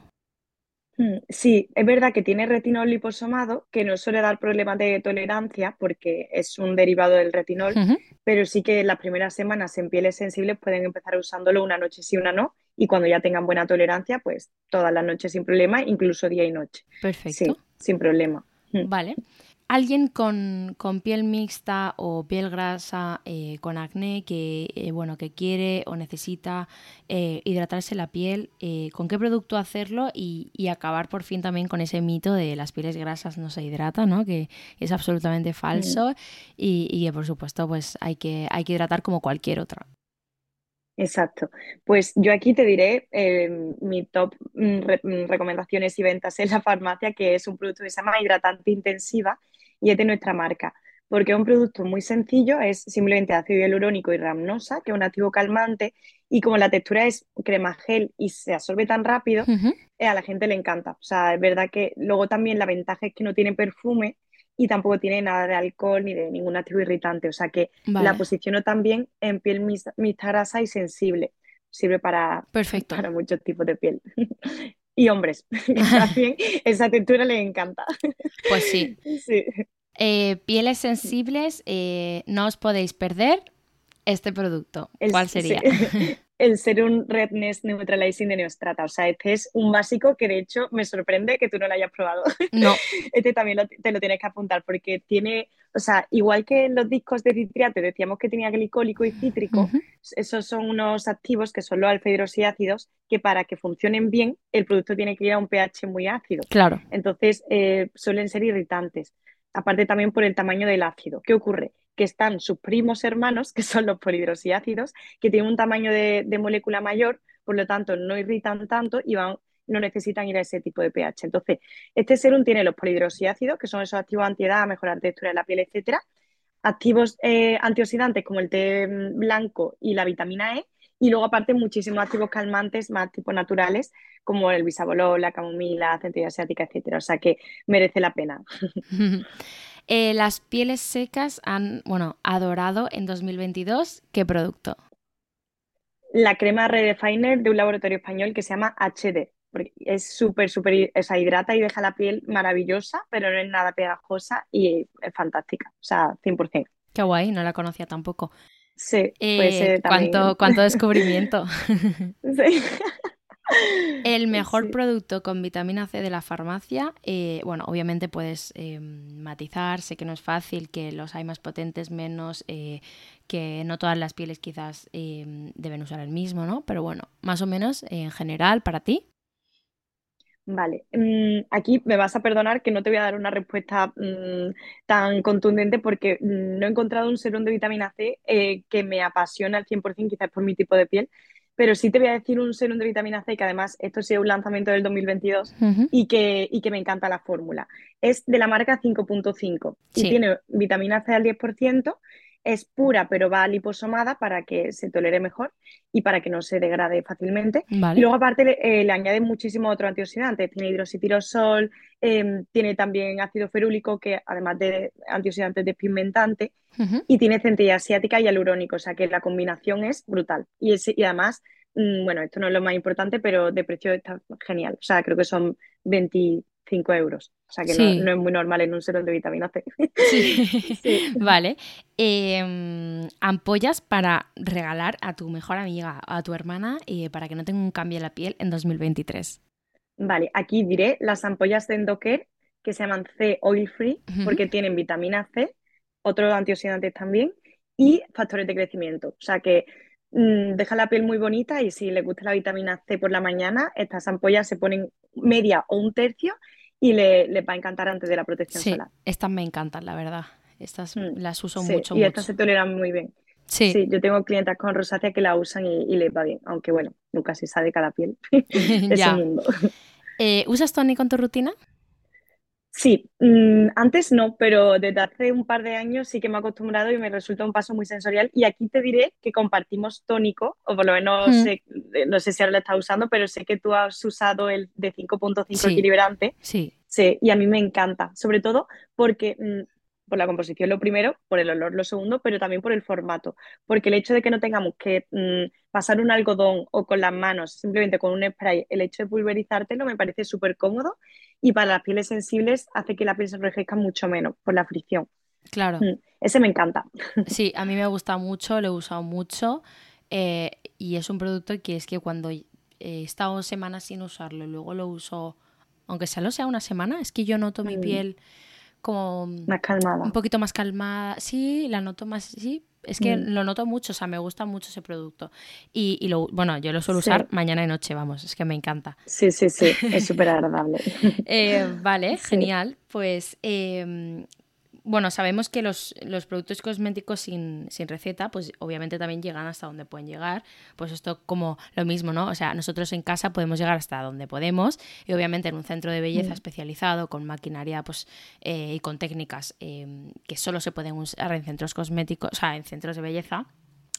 Mm, sí, es verdad que tiene retinol liposomado, que no suele dar problemas de tolerancia porque es un derivado del retinol, pero sí que las primeras semanas en pieles sensibles pueden empezar usándolo una noche sí, una no, y cuando ya tengan buena tolerancia, pues todas las noches sin problema, incluso día y noche. Perfecto. Sí, sin problema. Mm. Vale. Alguien con, piel mixta o piel grasa, eh, con acné, que, eh, bueno, que quiere o necesita eh, hidratarse la piel, ¿con qué producto hacerlo? Y, acabar por fin también con ese mito de las pieles grasas no se hidratan, ¿no? que es absolutamente falso y, y, que por supuesto pues hay que, hay que hidratar como cualquier otra. Exacto. Pues yo aquí te diré mi top mm, mm, recomendaciones y ventas en la farmacia, que es un producto que se llama hidratante intensiva y es de nuestra marca, porque es un producto muy sencillo, es simplemente ácido hialurónico y ramnosa, que es un activo calmante, y como la textura es crema gel y se absorbe tan rápido, eh, a la gente le encanta. O sea, es verdad que luego también la ventaja es que no tiene perfume y tampoco tiene nada de alcohol ni de ningún activo irritante, o sea que la posiciono también en piel mixta, grasa y sensible. Sirve para, para muchos tipos de piel. y hombres. También esa textura les encanta. Pues sí. Eh, pieles sensibles, eh, no os podéis perder este producto. ¿Cuál sería? el Serum Redness Neutralizing de Neostrata. O sea, este es un básico que de hecho me sorprende que tú no lo hayas probado. No. Este también te lo tienes que apuntar porque tiene, o sea, igual que los discos de citriate decíamos que tenía glicólico y cítrico, esos son unos activos que son los alfa hidroxiácidos que para que funcionen bien el producto tiene que ir a un pH muy ácido. Claro. Entonces eh, suelen ser irritantes. Aparte también por el tamaño del ácido. ¿Qué ocurre? Que están sus primos hermanos, que son los polihidroxiácidos, que tienen un tamaño de, molécula mayor, por lo tanto no irritan tanto y van, no necesitan ir a ese tipo de pH. Entonces, este serum tiene los polihidroxiácidos, que son esos activos antiedad, mejorar textura de la piel, etcétera, activos eh, antioxidantes como el té blanco y la vitamina E, y luego aparte muchísimos activos calmantes más tipo naturales, como el bisabolol, la camomila, centella asiática, etcétera. O sea que merece la pena. Eh, las pieles secas han, bueno, adorado en 2022. ¿Qué producto? La crema Redefiner de un laboratorio español que se llama HD. es súper, súper, o sea, hidrata y deja la piel maravillosa, pero no es nada pegajosa y es fantástica. O sea, 100%. Qué guay, no la conocía tampoco. Sí, pues, eh, ¿cuánto, ¿Cuánto descubrimiento? sí. El mejor producto con vitamina C de la farmacia, eh, bueno, obviamente puedes eh, matizar, sé que no es fácil, que los hay más potentes, menos, eh, que no todas las pieles quizás deben usar el mismo, ¿no? Pero bueno, más o menos en general, para ti. Vale, mm, aquí me vas a perdonar que no te voy a dar una respuesta mm, tan contundente porque mm, no he encontrado un serum de vitamina C que me apasiona al 100%, quizás por mi tipo de piel, pero sí te voy a decir un serum de vitamina C que además esto ha un lanzamiento del 2022 y, que, y que me encanta la fórmula. Es de la marca 5.5 y tiene vitamina C al 10%, es pura pero va liposomada para que se tolere mejor y para que no se degrade fácilmente. Y luego aparte le, eh, añade muchísimo otro antioxidante, tiene hidroxitirosol, em, tiene también ácido ferúlico que además de antioxidante es despigmentante y tiene centella asiática y alurónico, o sea que la combinación es brutal. Y, y además, mm, bueno, esto no es lo más importante, pero de precio está genial, o sea, creo que son 25 euros. O sea que no, es muy normal en un serum de vitamina C. Sí. Vale. Em, ampollas para regalar a tu mejor amiga, a tu hermana, eh, para que no tenga un cambio en la piel en 2023. Vale, aquí diré las ampollas de Endoker que se llaman C Oil Free porque tienen vitamina C, otros antioxidantes también y factores de crecimiento. O sea que deja la piel muy bonita y si le gusta la vitamina C por la mañana, estas ampollas se ponen media o un tercio y le, va a encantar antes de la protección sí, solar. Estas me encantan, la verdad. Estas mm, las uso mucho. Y estas se toleran muy bien. Sí. yo tengo clientas con rosácea que la usan y, les va bien, aunque bueno, nunca se sabe cada piel. es mundo. Eh, ¿Usas tónico en tu rutina? Sí, mm, antes no, pero desde hace un par de años sí que me he acostumbrado y me resulta un paso muy sensorial. Y aquí te diré que compartimos tónico, o por lo menos sé, eh, no sé si ahora lo estás usando, pero sé que tú has usado el de 5.5 equilibrante. Sí. Sí, y a mí me encanta, sobre todo porque mm, por la composición lo primero, por el olor lo segundo, pero también por el formato. Porque el hecho de que no tengamos que mm, pasar un algodón o con las manos, simplemente con un spray, el hecho de pulverizártelo me parece súper cómodo y para las pieles sensibles hace que la piel se enrojezca mucho menos por la fricción. Claro. Mm, ese me encanta. Sí, a mí me gusta mucho, lo he usado mucho eh, y es un producto que es que cuando he estado semanas sin usarlo, luego lo uso, aunque solo sea una semana, es que yo noto mi mm. piel como más calmada. Un poquito más calmada. Sí, la noto más, sí, es que mm. lo noto mucho, o sea, me gusta mucho ese producto. Y, lo, bueno, yo lo suelo usar mañana y noche, vamos, es que me encanta. Sí, sí, sí, es súper agradable. Eh, vale, genial. Pues em, bueno, sabemos que los, productos cosméticos sin, receta, pues obviamente también llegan hasta donde pueden llegar. Pues esto como lo mismo, ¿no? O sea, nosotros en casa podemos llegar hasta donde podemos y obviamente en un centro de belleza mm. especializado con maquinaria pues, eh, y con técnicas em, que solo se pueden usar en centros cosméticos, o sea, en centros de belleza,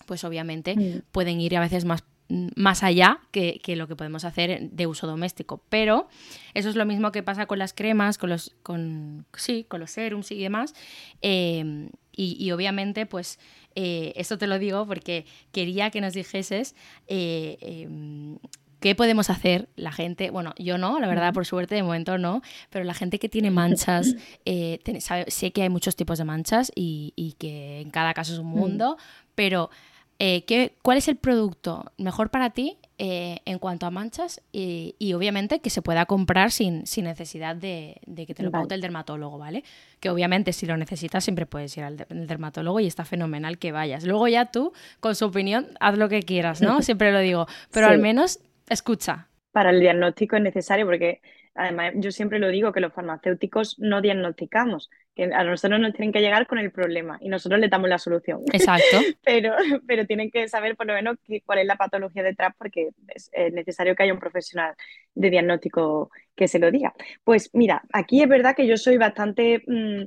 pues obviamente mm. pueden ir a veces más más allá que, lo que podemos hacer de uso doméstico. Pero eso es lo mismo que pasa con las cremas, con los, con, sí, con los serums y demás. Em, y, obviamente, pues, eh, esto te lo digo porque quería que nos dijeses eh, em, qué podemos hacer la gente. Bueno, yo no, la verdad, por suerte, de momento no, pero la gente que tiene manchas, eh, sé que hay muchos tipos de manchas y, y que en cada caso es un mm. mundo, pero eh, ¿qué, ¿cuál es el producto mejor para ti eh, en cuanto a manchas? Y, obviamente que se pueda comprar sin, sin necesidad de, que te lo paute el dermatólogo, ¿vale? Que obviamente si lo necesitas siempre puedes ir al dermatólogo y está fenomenal que vayas. Luego ya tú, con su opinión, haz lo que quieras, ¿no? Siempre lo digo, pero al menos escucha. Para el diagnóstico es necesario porque además yo siempre lo digo que los farmacéuticos no diagnosticamos, que a nosotros nos tienen que llegar con el problema y nosotros le damos la solución. Exacto. pero, pero tienen que saber por lo menos cuál es la patología detrás porque es, necesario que haya un profesional de diagnóstico que se lo diga. Pues mira, aquí es verdad que yo soy bastante... Mm,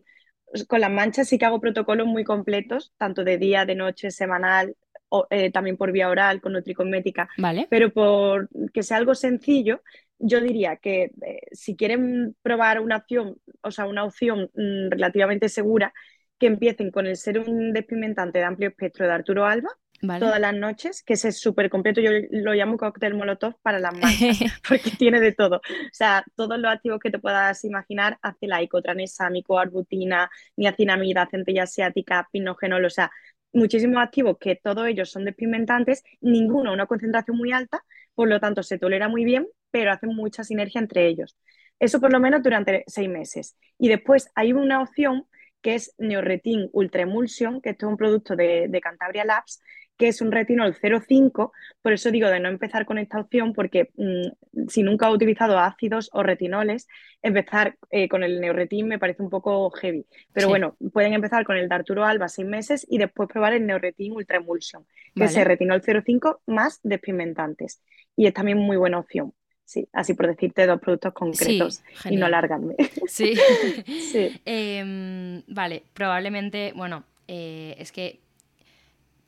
con las manchas sí que hago protocolos muy completos, tanto de día, de noche, semanal, o, eh, también por vía oral, con nutricosmética. Vale. Pero por que sea algo sencillo, yo diría que eh, si quieren probar una opción, o sea, una opción mm, relativamente segura, que empiecen con el serum despimentante de amplio espectro de Arturo Alba, todas las noches, que ese es súper completo, yo lo llamo cóctel molotov para las manchas, porque tiene de todo. O sea, todos los activos que te puedas imaginar, acelaico, tranexámico, arbutina, niacinamida, centella asiática, pinogenol, o sea, muchísimos activos que todos ellos son despimentantes, ninguno una concentración muy alta, por lo tanto se tolera muy bien, pero hacen mucha sinergia entre ellos. Eso por lo menos durante seis meses. Y después hay una opción que es Neoretin Ultra Emulsion, que esto es un producto de, de Cantabria Labs, que es un retinol 0,5, por eso digo de no empezar con esta opción, porque mm, si nunca he utilizado ácidos o retinoles, empezar eh, con el Neoretin me parece un poco heavy. Pero bueno, pueden empezar con el de Arturo Alba seis meses y después probar el Neoretin Ultra Emulsion, que es el retinol 0,5 más despimentantes. Y es también muy buena opción. Sí, así por decirte dos productos concretos y no alargarme. Sí. sí. Em, vale, probablemente, bueno, eh, es que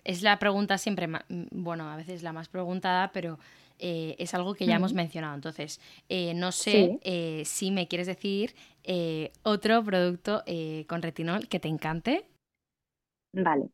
es la pregunta siempre, mm, bueno, a veces la más preguntada, pero eh, es algo que ya hemos mencionado. Entonces, eh, no sé si me quieres decir otro producto con retinol que te encante. Vale.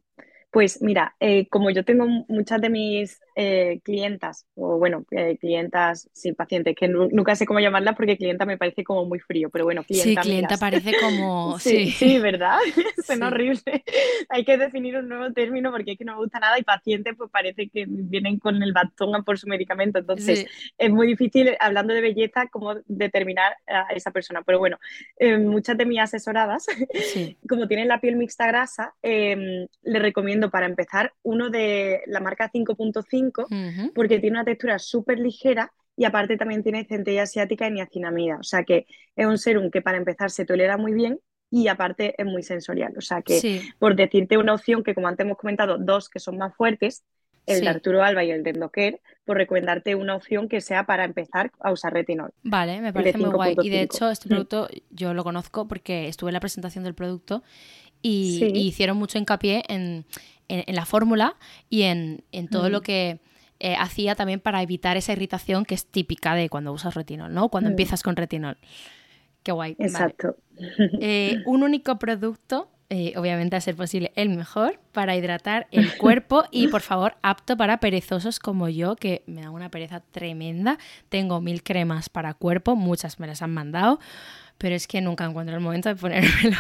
Pues mira, como yo tengo muchas de mis eh, clientas, o bueno, eh, clientas sin pacientes, que nunca sé cómo llamarlas porque clienta me parece como muy frío, pero bueno, clienta. Sí, clienta parece como. sí, sí, ¿verdad? Suena horrible. Hay que definir un nuevo término porque es que no me gusta nada y pacientes, pues parece que vienen con el bastón a por su medicamento. Entonces, es muy difícil, hablando de belleza, cómo determinar a esa persona. Pero bueno, eh, muchas de mis asesoradas, como tienen la piel mixta grasa, eh, les recomiendo para empezar uno de la marca 5.5 porque tiene una textura súper ligera y aparte también tiene centella asiática y niacinamida. O sea que es un serum que para empezar se tolera muy bien y aparte es muy sensorial. O sea que, por decirte una opción que como antes hemos comentado, dos que son más fuertes, el de Arturo Alba y el de Endoker, por recomendarte una opción que sea para empezar a usar retinol. Vale, me parece muy guay. Y de hecho, este mm. producto yo lo conozco porque estuve en la presentación del producto y, hicieron mucho hincapié en, la fórmula y en, todo lo mm. que eh, hacía también para evitar esa irritación que es típica de cuando usas retinol, ¿no? Cuando mm. empiezas con retinol. Qué guay. Exacto. Eh, un único producto, eh, obviamente a ser posible el mejor, para hidratar el cuerpo y por favor apto para perezosos como yo, que me da una pereza tremenda. Tengo mil cremas para cuerpo, muchas me las han mandado pero es que nunca encuentro el momento de ponérmelo.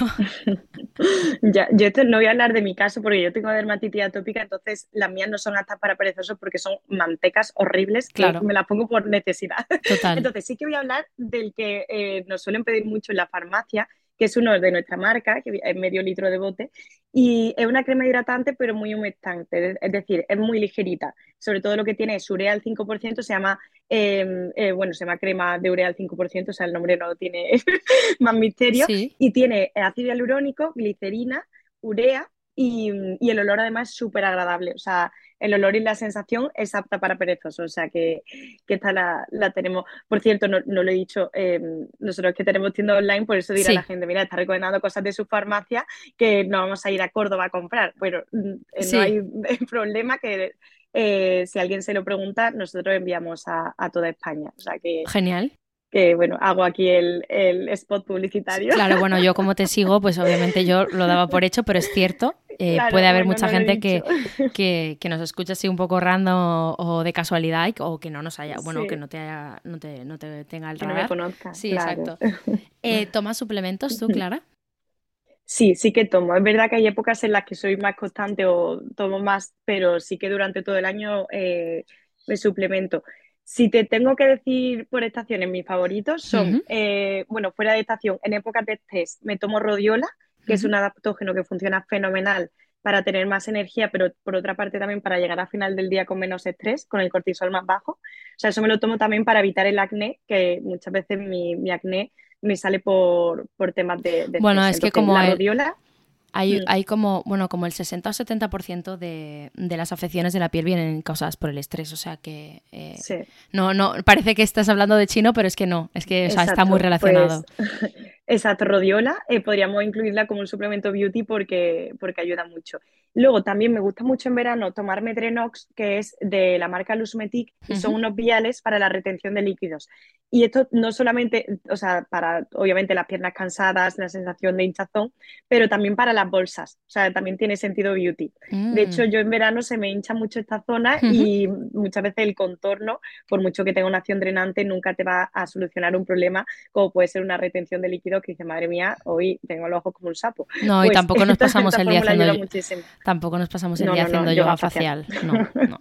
ya, yo no voy a hablar de mi caso porque yo tengo dermatitis atópica, entonces las mías no son aptas para perezosos porque son mantecas horribles, claro. me las pongo por necesidad. Total. Entonces sí que voy a hablar del que eh, nos suelen pedir mucho en la farmacia, que es uno de nuestra marca, que es medio litro de bote, y es una crema hidratante pero muy humectante, es decir, es muy ligerita. Sobre todo lo que tiene es urea al 5%, se llama, em, eh, bueno, se llama crema de urea al 5%, o sea, el nombre no tiene más misterio, y tiene ácido hialurónico, glicerina, urea, y, y el olor además es súper agradable, o sea, el olor y la sensación es apta para perezosos, o sea que, que esta la, tenemos. Por cierto, no, lo he dicho, eh, nosotros que tenemos tienda online, por eso dirá la gente, mira, está recomendando cosas de su farmacia que no vamos a ir a Córdoba a comprar. Bueno, mm, eh, no hay problema que eh, si alguien se lo pregunta, nosotros enviamos a, toda España. O sea que, Genial que bueno, hago aquí el, el, spot publicitario. Claro, bueno, yo como te sigo, pues obviamente yo lo daba por hecho, pero es cierto eh, puede haber mucha gente que, que, nos escucha así un poco random o, de casualidad o que no nos haya, bueno, que no te, haya, no te, no te tenga el radar. Que no me conozca. Sí, exacto. Eh, ¿Tomas suplementos tú, Clara? Sí, sí que tomo. Es verdad que hay épocas en las que soy más constante o tomo más, pero sí que durante todo el año eh, me suplemento. Si te tengo que decir por estaciones, mis favoritos son, bueno, fuera de estación, en épocas de estrés me tomo rodiola, que es un adaptógeno que funciona fenomenal para tener más energía, pero por otra parte también para llegar a final del día con menos estrés, con el cortisol más bajo. O sea, eso me lo tomo también para evitar el acné, que muchas veces mi, acné me sale por, temas de, Bueno, es que como la rodiola, hay, mm. hay, como, bueno, como el 60 o 70% de, de las afecciones de la piel vienen causadas por el estrés, o sea que eh, no, no, parece que estás hablando de chino, pero es que no, es que está muy relacionado. Pues, Exacto, rodiola, eh, podríamos incluirla como un suplemento beauty porque, porque ayuda mucho. Luego también me gusta mucho en verano tomar Medrenox, que es de la marca Lusmetic, y son unos viales para la retención de líquidos. Y esto no solamente, o sea, para obviamente las piernas cansadas, la sensación de hinchazón, pero también para las bolsas. O sea, también tiene sentido beauty. De hecho, mm. yo en verano se me hincha mucho esta zona y muchas veces el contorno, por mucho que tenga una acción drenante, nunca te va a solucionar un problema como puede ser una retención de líquidos que dice, madre mía, hoy tengo los ojos como un sapo. No, y pues tampoco nos pasamos el día haciendo tampoco nos pasamos el día haciendo yoga, facial. No,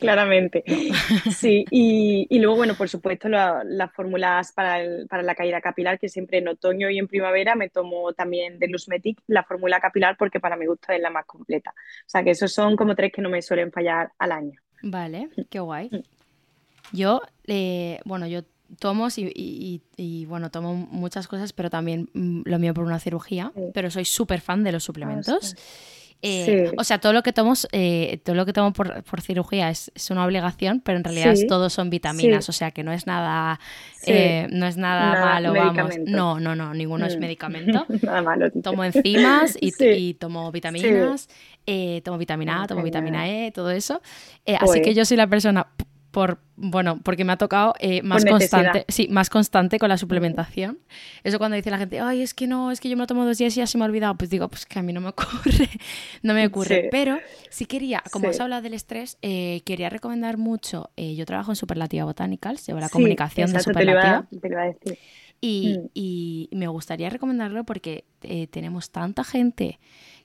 Claramente. Sí, y, luego, bueno, por supuesto, las fórmulas para, para la caída capilar, que siempre en otoño y en primavera me tomo también de Lusmetic la fórmula capilar porque para mi gusto es la más completa. O sea que esos son como tres que no me suelen fallar al año. Vale, qué guay. Mm. Yo, eh, bueno, yo tomo y, bueno, tomo muchas cosas, pero también mm, lo mío por una cirugía, pero soy súper fan de los suplementos. Ah, eh, o sea, todo lo que tomo, eh, todo lo que tomo por, cirugía es, una obligación, pero en realidad todos son vitaminas, o sea que no es nada, eh, no es nada, malo, vamos. No, no, no, ninguno es mm. medicamento. nada malo. Tomo enzimas y, tomo vitaminas, tomo vitamina A, tomo vitamina E, todo eso. así que yo soy la persona por, bueno, porque me ha tocado eh, más constante, sí, más constante con la suplementación. Eso cuando dice la gente, ay, es que no, es que yo me lo tomo dos días y ya se me ha olvidado, pues digo, pues que a mí no me ocurre, no me ocurre. Pero sí quería, como has hablado del estrés, eh, quería recomendar mucho, eh, yo trabajo en Superlativa Botanicals, llevo la comunicación de Superlativa. Te lo, iba, a decir. Y, mm. y, me gustaría recomendarlo porque tenemos tanta gente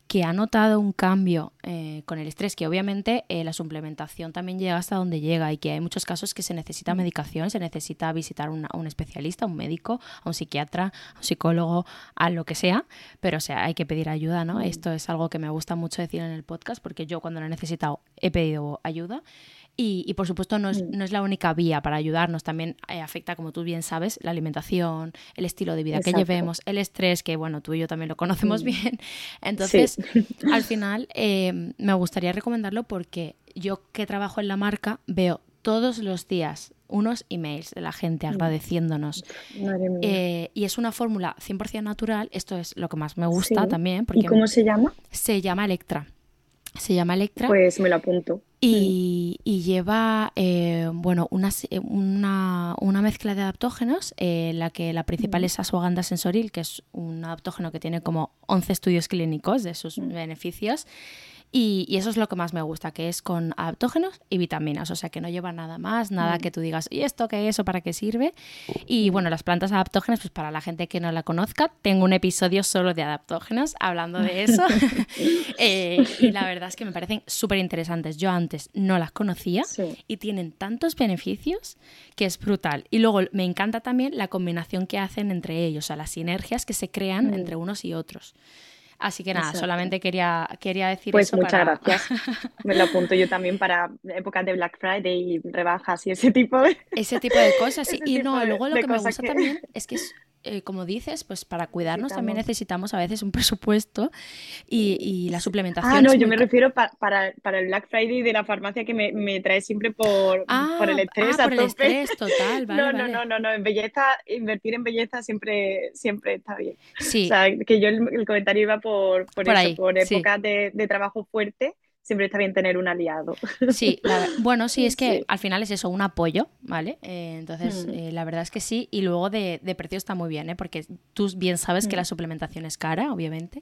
que ha notado un cambio eh, con el estrés, que obviamente eh, la suplementación también llega hasta donde llega y que hay muchos casos que se necesita medicación, se necesita visitar a un especialista, a un médico, a un psiquiatra, a un psicólogo, a lo que sea, pero o sea, hay que pedir ayuda, ¿no? Esto es algo que me gusta mucho decir en el podcast porque yo cuando lo he necesitado he pedido ayuda. Y, por supuesto no es, mm. no es, la única vía para ayudarnos, también eh, afecta, como tú bien sabes, la alimentación, el estilo de vida que llevemos, el estrés, que bueno, tú y yo también lo conocemos mm. bien. Entonces, al final, eh, me gustaría recomendarlo porque yo que trabajo en la marca veo todos los días unos emails de la gente mm. agradeciéndonos. Eh, y es una fórmula 100% natural, esto es lo que más me gusta también. Porque ¿Y cómo se llama? Se llama Electra. Se llama Electra. Pues me lo apunto. Y, lleva eh, bueno, eh, una, una, mezcla de adaptógenos, eh, la que la principal es asuaganda sensoril, que es un adaptógeno que tiene como 11 estudios clínicos de sus beneficios. Y, eso es lo que más me gusta, que es con adaptógenos y vitaminas, o sea que no lleva nada más, nada mm. que tú digas, ¿y esto qué es o para qué sirve? Y bueno, las plantas adaptógenas, pues para la gente que no la conozca, tengo un episodio solo de adaptógenos hablando de eso. Eh, y la verdad es que me parecen súper interesantes. Yo antes no las conocía y tienen tantos beneficios que es brutal. Y luego me encanta también la combinación que hacen entre ellos, o sea, las sinergias que se crean mm. entre unos y otros. Así que nada, solamente quería, quería decir pues eso. Pues muchas gracias. Me lo apunto yo también para épocas de Black Friday y rebajas y ese tipo de... Ese tipo de cosas. y no, luego lo que me gusta también es que es eh, como dices, pues para cuidarnos también necesitamos a veces un presupuesto y, la suplementación. Ah, no, yo me refiero para, el Black Friday de la farmacia que me, trae siempre por, ah, por el estrés. Ah, por el estrés, total. no, no, no, no, no, en belleza, invertir en belleza siempre, siempre está bien. Sí. O sea, que yo el, comentario iba por, por, eso, por épocas de, de trabajo fuerte siempre está bien tener un aliado. Sí, bueno, sí, es que al final es eso, un apoyo, ¿vale? Eh, entonces, mm. eh, la verdad es que sí, y luego de, precio está muy bien, ¿eh? Porque tú bien sabes que la mm. suplementación es cara, obviamente.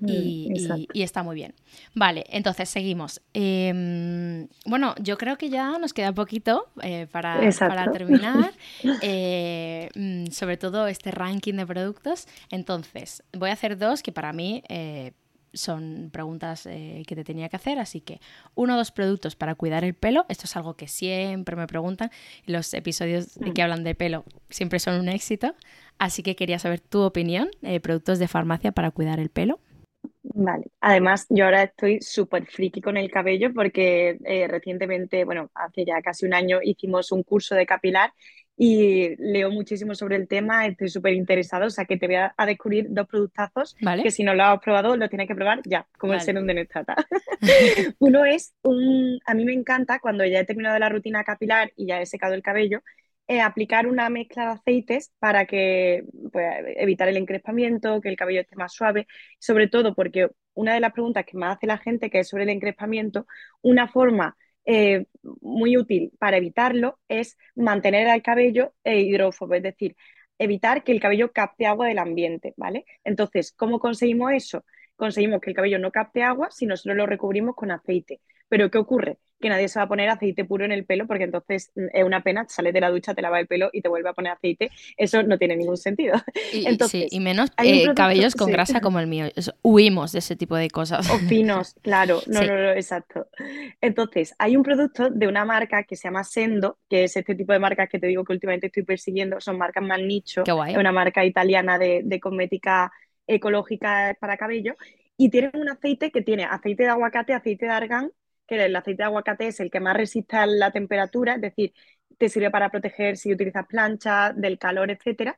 Mm, y, está muy bien. Vale, entonces seguimos. Em, bueno, yo creo que ya nos queda poquito para, para, terminar, sobre todo este ranking de productos. Entonces, voy a hacer dos que para mí son preguntas eh, que te tenía que hacer, así que uno o dos productos para cuidar el pelo, esto es algo que siempre me preguntan, los episodios que hablan de pelo siempre son un éxito, así que quería saber tu opinión, eh, productos de farmacia para cuidar el pelo. Vale, además yo ahora estoy súper friki con el cabello porque eh, recientemente, bueno, hace ya casi un año hicimos un curso de capilar y leo muchísimo sobre el tema, estoy súper interesado, o sea que te voy a, descubrir dos productazos que si no lo has probado lo tienes que probar ya, como el serum de Nestrata. Uno es un, a mí me encanta cuando ya he terminado la rutina capilar y ya he secado el cabello, eh, aplicar una mezcla de aceites para que pues, evitar el encrespamiento, que el cabello esté más suave, sobre todo porque una de las preguntas que más hace la gente, que es sobre el encrespamiento, una forma eh, muy útil para evitarlo es mantener el cabello eh, hidrófobo, es decir, evitar que el cabello capte agua del ambiente, ¿vale? Entonces, ¿cómo conseguimos eso? Conseguimos que el cabello no capte agua si nosotros lo recubrimos con aceite. Pero ¿qué ocurre? Que nadie se va a poner aceite puro en el pelo porque entonces mm, es una pena, sales de la ducha, te lava el pelo y te vuelve a poner aceite. Eso no tiene ningún sentido. Y, entonces, y menos eh, cabellos con grasa como el mío. huimos de ese tipo de cosas. O finos, claro. No, no, no, exacto. Entonces, hay un producto de una marca que se llama Sendo, que es este tipo de marcas que te digo que últimamente estoy persiguiendo. Son marcas más nicho. Qué guay. Es una marca italiana de, de cosmética ecológica para cabello. Y tienen un aceite que tiene aceite de aguacate, aceite de argán que el aceite de aguacate es el que más resiste a la temperatura, es decir, te sirve para proteger si utilizas plancha, del calor, etcétera,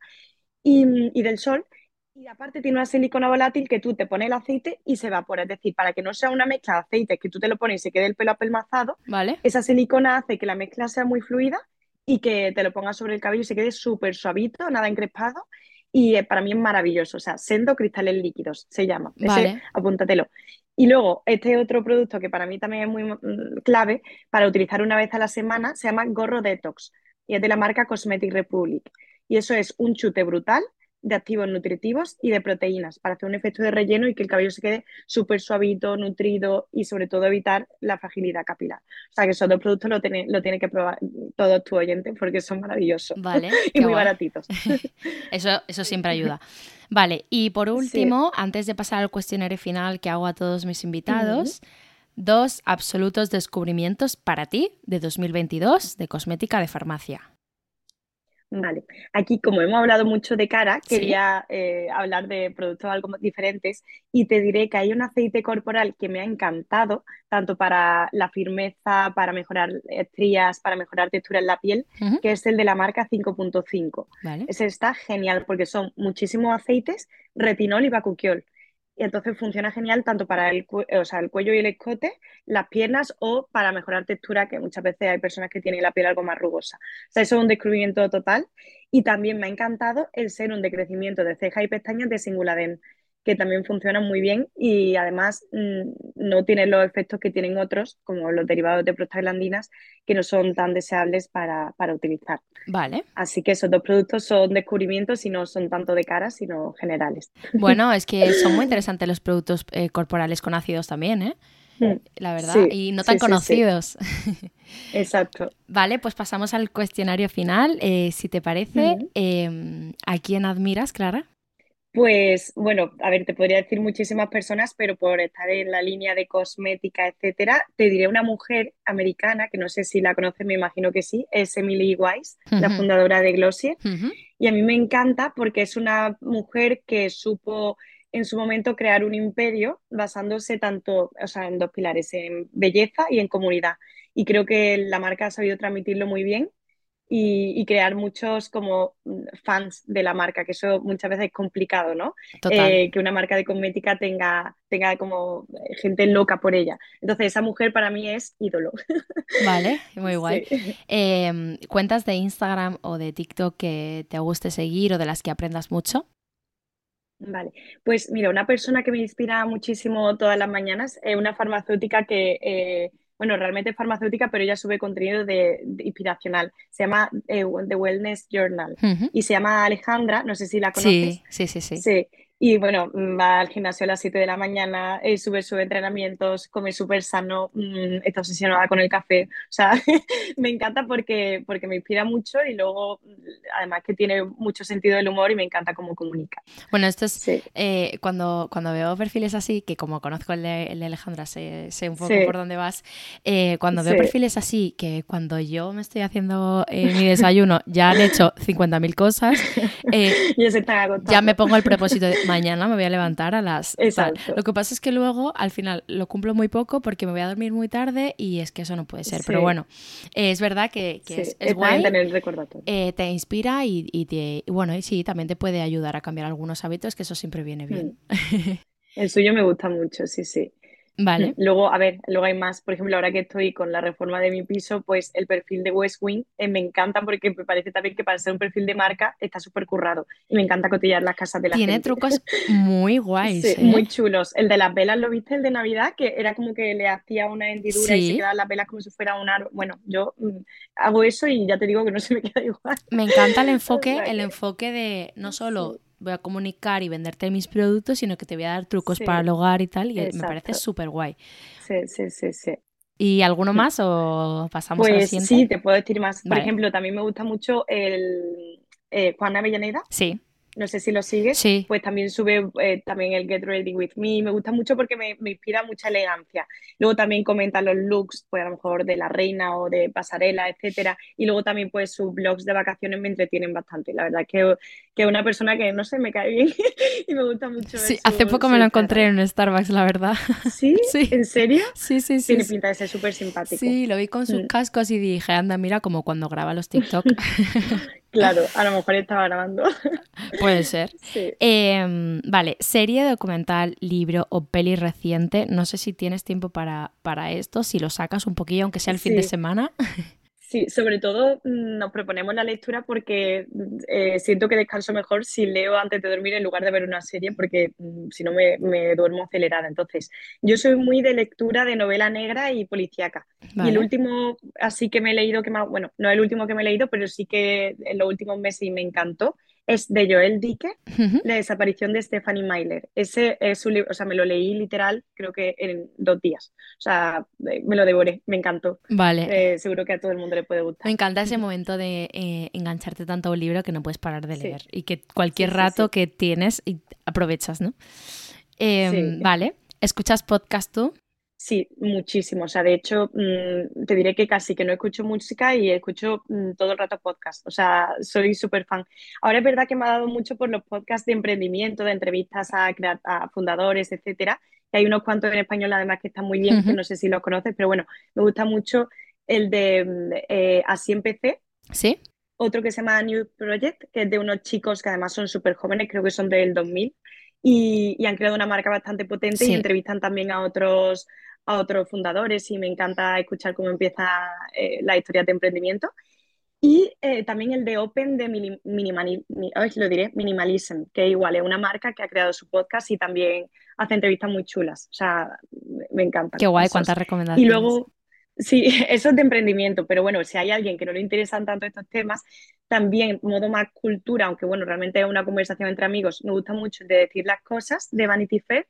y, del sol. Y aparte tiene una silicona volátil que tú te pones el aceite y se evapora. Es decir, para que no sea una mezcla de aceite que tú te lo pones y se quede el pelo apelmazado, ¿Vale? esa silicona hace que la mezcla sea muy fluida y que te lo pongas sobre el cabello y se quede súper suavito, nada encrespado y eh, para mí es maravilloso. O sea, Sendo Cristales Líquidos se llama. Ese, Vale. apúntatelo. Y luego, este otro producto que para mí también es muy mm, clave para utilizar una vez a la semana se llama Gorro Detox y es de la marca Cosmetic Republic. Y eso es un chute brutal de activos nutritivos y de proteínas para hacer un efecto de relleno y que el cabello se quede súper suavito, nutrido y sobre todo evitar la fragilidad capilar. O sea que esos dos productos lo tiene, lo tiene que probar todos tus oyentes porque son maravillosos Vale, y muy guay. baratitos. Eso, eso siempre ayuda. Vale, y por último, antes de pasar al cuestionario final que hago a todos mis invitados, dos absolutos descubrimientos para ti de 2022 de cosmética de farmacia. Vale, aquí como hemos hablado mucho de cara, Sí. quería eh, hablar de productos algo diferentes y te diré que hay un aceite corporal que me ha encantado, tanto para la firmeza, para mejorar estrías, para mejorar textura en la piel, que es el de la marca 5.5. Vale. Ese está genial porque son muchísimos aceites, retinol y bakuchiol. Y entonces funciona genial tanto para el, o sea, el cuello y el escote, las piernas o para mejorar textura, que muchas veces hay personas que tienen la piel algo más rugosa. O sea, eso es un descubrimiento total. Y también me ha encantado el serum de crecimiento de cejas y pestañas de Singuladen, que también funciona muy bien y además mm, no tiene los efectos que tienen otros, como los derivados de prostaglandinas, que no son tan deseables para, para utilizar. Vale. Así que esos dos productos son descubrimientos y no son tanto de cara, sino generales. Bueno, es que son muy interesantes los productos eh, corporales con ácidos también, ¿eh? Mm, La verdad, Sí, y no tan sí, sí. conocidos. Exacto. Vale, pues pasamos al cuestionario final. Eh, si te parece, eh, ¿a quién admiras, Clara? Pues bueno, a ver, te podría decir muchísimas personas, pero por estar en la línea de cosmética, etcétera, te diré una mujer americana, que no sé si la conoces, me imagino que sí, es Emily Wise, la fundadora de Glossier. Y a mí me encanta porque es una mujer que supo en su momento crear un imperio basándose tanto, o sea, en dos pilares, en belleza y en comunidad. Y creo que la marca ha sabido transmitirlo muy bien y, y crear muchos como fans de la marca, que eso muchas veces es complicado, ¿no? Total. Eh, que una marca de cosmética tenga, tenga como eh, gente loca por ella. Entonces, esa mujer para mí es ídolo. Vale, muy guay. Sí. Eh, ¿Cuentas de Instagram o de TikTok que te guste seguir o de las que aprendas mucho? Vale, pues mira, una persona que me inspira muchísimo todas las mañanas es una farmacéutica que, eh, bueno, realmente es farmacéutica, pero ella sube contenido de, de inspiracional. Se llama eh, The Wellness Journal y se llama Alejandra, no sé si la conoces. Sí, sí, sí, sí. Sí, y bueno, mm, va al gimnasio a las 7 de la mañana, eh, sube sus entrenamientos, come súper sano, mm, está obsesionada con el café. O sea, me encanta porque, porque me inspira mucho y luego, mm, además que tiene mucho sentido del humor y me encanta cómo comunica. Bueno, esto es Sí. eh, cuando, cuando veo perfiles así, que como conozco el de, el de Alejandra, sé, sé un poco Sí. por dónde vas. eh, cuando veo Sí. perfiles así, que cuando yo me estoy haciendo eh, mi desayuno ya han hecho 50.000 cosas, eh, ya me pongo el propósito de mañana me voy a levantar a las tal. Exacto. Lo que pasa es que luego al final lo cumplo muy poco porque me voy a dormir muy tarde y es que eso no puede ser. Pero bueno, eh, es verdad que, que Sí, es, es guay. tener el recordatorio. eh, te inspira y, y te, y bueno, y sí, también te puede ayudar a cambiar algunos hábitos, que eso siempre viene bien. El suyo me gusta mucho, sí, sí. Vale. Luego, a ver, luego hay más. Por ejemplo, ahora que estoy con la reforma de mi piso, pues el perfil de West Wing eh, me encanta porque me parece también que para ser un perfil de marca está súper currado. Y me encanta cotillar las casas de la Tiene gente. trucos muy guays. Sí, ¿eh? muy chulos. El de las velas, ¿lo viste? El de Navidad, que era como que le hacía una hendidura y se quedaban las velas como si fuera un árbol. Bueno, yo mm, hago eso y ya te digo que no se me queda igual. Me encanta el enfoque, el que- enfoque de no solo voy a comunicar y venderte mis productos, sino que te voy a dar trucos Sí. para el hogar y tal, y me parece súper guay. Sí, sí, sí, sí. ¿Y alguno más o pasamos a la Pues siguiente? sí, te puedo decir más. Por Vale. ejemplo, también me gusta mucho el eh, Juan Avellaneda. Sí, No sé si lo sigues. sí. Pues también sube eh, también el Get Ready With Me. Me gusta mucho porque me, me inspira mucha elegancia. Luego también comenta los looks, pues a lo mejor de la reina o de pasarela, etcétera. Y luego también pues sus blogs de vacaciones me entretienen bastante. La verdad es que, que es una persona que no sé, me cae bien y me gusta mucho Sí, su- hace poco me lo encontré en un Starbucks, la verdad. ¿Sí? Sí. ¿En serio? Sí, sí, sí. Tiene sí. pinta de ser súper simpático. Sí, lo vi con sus Mm. cascos y dije, anda, mira, como cuando graba los TikTok. Claro, a lo mejor estaba grabando. Puede ser. Sí. Em, vale, serie, documental, libro o peli reciente. No sé si tienes tiempo para, para esto, si lo sacas un poquillo, aunque sea el fin de semana. Sí, sobre todo mm, nos proponemos la lectura porque mm, eh, siento que descanso mejor si leo antes de dormir en lugar de ver una serie, porque mm, si no me, me duermo acelerada. Entonces, yo soy muy de lectura de novela negra y policíaca. Y el último, así que me he leído, que más, bueno, no el último que me he leído, pero sí que en los últimos meses y me encantó, es de Joel Dicker, Ujú. La desaparición de Stephanie Myler. Ese es un libro, o sea, me lo leí literal, creo que en dos días. O sea, eh, me lo devoré, me encantó. Vale. Eh, seguro que a todo el mundo le puede Me gustar. encanta ese momento de eh, engancharte tanto a un libro que no puedes parar de Sí. leer y que cualquier Sí, sí, rato que tienes y aprovechas, ¿no? Sí. Vale. ¿Escuchas podcast tú? Sí, muchísimo. O sea, de hecho, mm, te diré que casi que no escucho música y escucho mm, todo el rato podcast. O sea, soy súper fan. Ahora es verdad que me ha dado mucho por los podcasts de emprendimiento, de entrevistas a, a fundadores, etcétera. Y hay unos cuantos en español además que están muy bien, que no sé si los conoces, pero bueno, me gusta mucho el de mm, eh, Así empecé, ¿Sí? otro que se llama New Project, que es de unos chicos que además son súper jóvenes, creo que son del 2000, y, y han creado una marca bastante potente y Sí. entrevistan también a otros, a otros fundadores y me encanta escuchar cómo empieza eh, la historia de emprendimiento. Y eh, también el de Open de mini- minimali- mi- ay, lo diré, Minimalism, que igual es una marca que ha creado su podcast y también hace entrevistas muy chulas. O sea, me, encantan. Qué guay, esos. cuántas Y recomendaciones. luego, sí, eso es de emprendimiento, pero bueno, si hay alguien que no le interesan tanto estos temas, también modo más cultura, aunque bueno, realmente es una conversación entre amigos, me gusta mucho el de decir las cosas de Vanity Fair.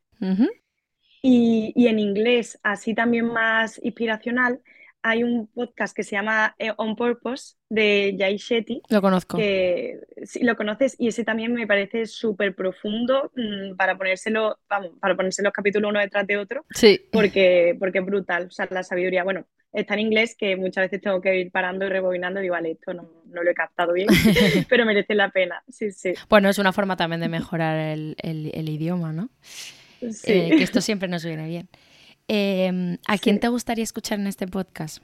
Y, y en inglés, así también más inspiracional, hay un podcast que se llama eh, On Purpose de Jay Shetty, Lo conozco. que si lo conoces y ese también me parece súper profundo mm, para ponérselo, vamos, para ponerse los capítulos uno detrás de otro Sí. porque, porque es brutal. O sea, la sabiduría, bueno, está en inglés que muchas veces tengo que ir parando y rebobinando y digo, vale, esto no, no lo he captado bien, pero merece la pena. Sí, sí. Bueno, es una forma también de mejorar el, el- el idioma, ¿no? sí. Eh, que esto siempre nos viene bien. Em, ¿a quién Sí. te gustaría escuchar en este podcast?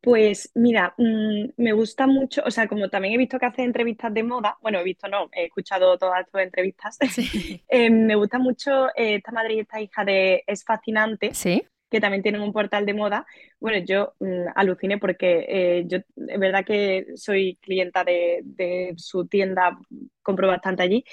Pues mira, mm, me gusta mucho, o sea, como también he visto que hace entrevistas de moda, bueno, he visto no, he escuchado todas tus entrevistas, Sí. eh, me gusta mucho eh, esta madre y esta hija de Es Fascinante, ¿Sí? que también tienen un portal de moda. Bueno, yo mm, aluciné porque eh, yo es verdad que soy clienta de, de su tienda, compro bastante allí.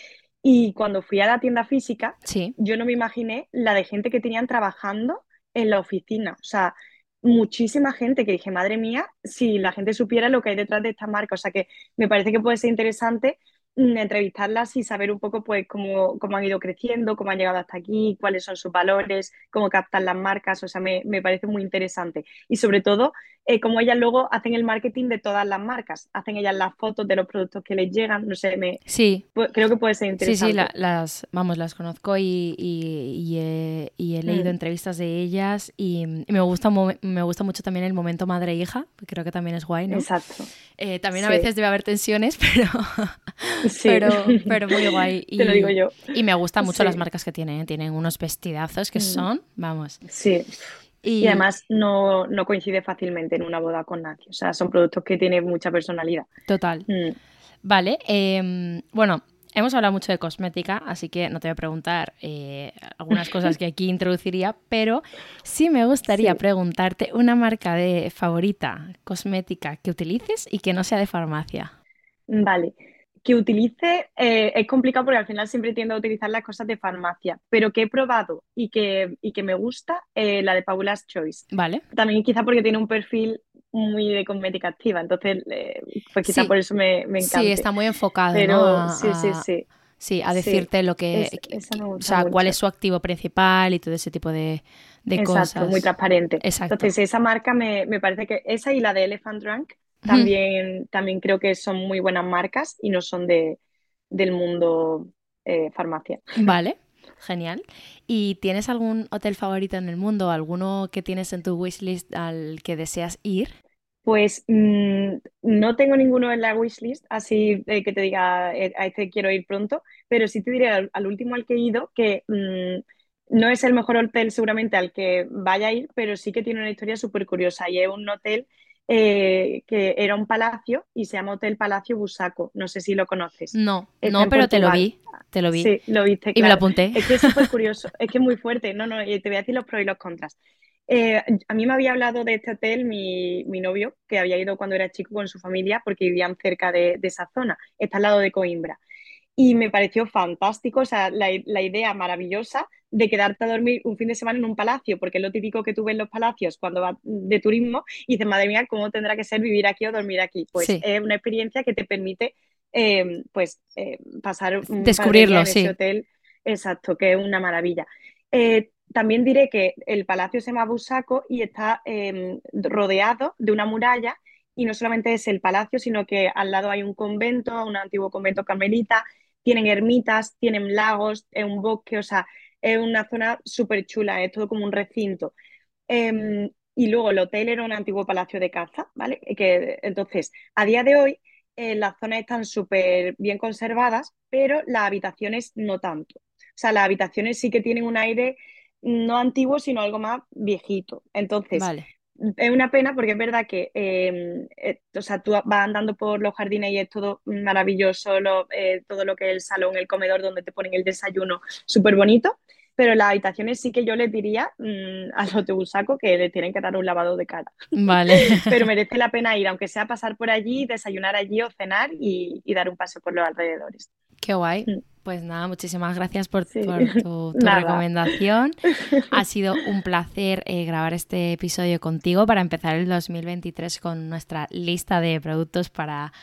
Y cuando fui a la tienda física, Sí. yo no me imaginé la de gente que tenían trabajando en la oficina. O sea, muchísima gente que dije, madre mía, si la gente supiera lo que hay detrás de esta marca. O sea, que me parece que puede ser interesante entrevistarlas y saber un poco pues cómo, cómo han ido creciendo, cómo han llegado hasta aquí, cuáles son sus valores, cómo captan las marcas. O sea, me, me parece muy interesante. Y sobre todo, eh, cómo ellas luego hacen el marketing de todas las marcas. Hacen ellas las fotos de los productos que les llegan. No sé, me, Sí. pu- creo que puede ser Sí, interesante. sí, la- las, vamos, las conozco y, y- y he, y he leído Mm. entrevistas de ellas y, me gusta, me gusta mucho también el momento madre-hija, que creo que también es guay, ¿no? Exacto. Eh, también a Sí. veces debe haber tensiones, pero, Sí. pero, pero muy guay. Te lo digo yo. Y me gustan mucho Sí. las marcas que tienen, ¿eh? tienen unos vestidazos que Mm. son, vamos. Sí. Y, Y además no, no coincide fácilmente en una boda con nadie. O sea, son productos que tienen mucha personalidad. Total. Mm. Vale, em, bueno, hemos hablado mucho de cosmética, así que no te voy a preguntar eh, algunas cosas que aquí introduciría, pero sí me gustaría Sí. preguntarte una marca de favorita cosmética que utilices y que no sea de farmacia. Vale. Que utilice, eh, es complicado porque al final siempre tiendo a utilizar las cosas de farmacia, pero que he probado y que, y que me gusta, eh, la de Paula's Choice. ¿Vale? También quizá porque tiene un perfil muy de cosmética activa, entonces eh, pues quizá Sí. por eso me, me encanta. Sí, está muy enfocado, Pero sí, sí, sí. sí, a Sí, decirte lo que, es- o sea, cuál es su activo principal y todo ese tipo de, de Exacto, cosas. muy transparente. Exacto. Entonces, esa marca me, me parece que esa y la de Elephant Drunk También, también creo que son muy buenas marcas y no son de, del mundo eh, farmacia. Vale, genial. ¿Y tienes algún hotel favorito en el mundo? ¿Alguno que tienes en tu wishlist al que deseas ir? Pues mm, no tengo ninguno en la wishlist, así de que te diga eh, a este quiero ir pronto, pero sí te diré al, al último al que he ido que mm, no es el mejor hotel seguramente al que vaya a ir, pero sí que tiene una historia súper curiosa y es un hotel eh, que era un palacio y se llama Hotel Palacio Busaco. No sé si lo conoces. No, Está no, pero te lo Portugal. vi, te lo vi. Sí, lo viste, Y me lo claro. apunté. Es que es súper curioso, es que es muy fuerte. No, no, te voy a decir los pros y los contras. Eh, a mí me había hablado de este hotel mi, mi, novio, que había ido cuando era chico con su familia porque vivían cerca de, de esa zona, está al lado de Coimbra. Y me pareció fantástico, o sea, la, la, idea maravillosa de quedarte a dormir un fin de semana en un palacio, porque es lo típico que tú ves en los palacios cuando vas de turismo y dices, madre mía, ¿cómo tendrá que ser vivir aquí o dormir aquí? Pues sí. es una experiencia que te permite eh, pues eh, pasar un descubrirlo, en sí. ese hotel, exacto, que es una maravilla. Eh, también diré que el palacio se llama Busaco y está eh, rodeado de una muralla y no solamente es el palacio, sino que al lado hay un convento, un antiguo convento carmelita, tienen ermitas, tienen lagos, es un bosque, o sea, es una zona súper chula, es todo como un recinto. Eh, y luego el hotel era un antiguo palacio de caza, ¿vale? Que, entonces, a día de hoy, eh, las zonas están súper bien conservadas, pero las habitaciones no tanto. O sea, las habitaciones sí que tienen un aire no antiguo, sino algo más viejito. Entonces, vale. Es una pena porque es verdad que eh, eh, o sea, tú vas andando por los jardines y es todo maravilloso, lo, eh, todo lo que es el salón, el comedor donde te ponen el desayuno, súper bonito. Pero las habitaciones sí que yo les diría mmm, a los de Busaco que le tienen que dar un lavado de cara. Vale. Pero merece la pena ir, aunque sea pasar por allí, desayunar allí o cenar y, y dar un paseo por los alrededores. Qué guay. Pues nada, muchísimas gracias por, sí. por tu, tu recomendación. Ha sido un placer eh, grabar este episodio contigo para empezar el 2023 con nuestra lista de productos para,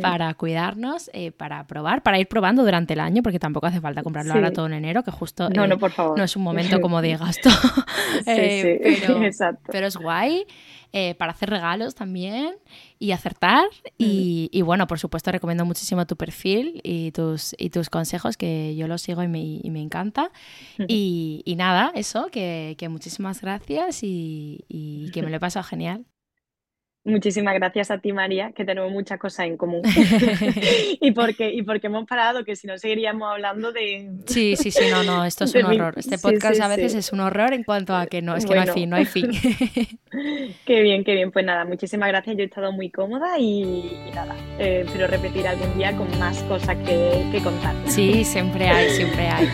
para cuidarnos, eh, para probar, para ir probando durante el año, porque tampoco hace falta comprarlo sí. ahora todo en enero, que justo no, eh, no, por favor. no es un momento como de gasto. sí, pero, Exacto. pero es guay. Eh, para hacer regalos también y acertar. Mm. Y, y, bueno, por supuesto, recomiendo muchísimo tu perfil y tus, y tus consejos, que yo los sigo y me, y me encanta. Y, y, nada, eso, que, que muchísimas gracias y, y que me lo he pasado genial. Muchísimas gracias a ti, María, que tenemos muchas cosas en común. y, porque, y porque hemos parado, que si no seguiríamos hablando de... Sí, sí, sí, no, no, esto es un horror. Este podcast sí, sí, a veces sí. es un horror en cuanto a que no, es que bueno. no hay fin, no hay fin. qué bien, qué bien. Pues nada, muchísimas gracias. Yo he estado muy cómoda y, y nada, eh, espero repetir algún día con más cosas que, que contar. Sí, siempre hay, siempre hay.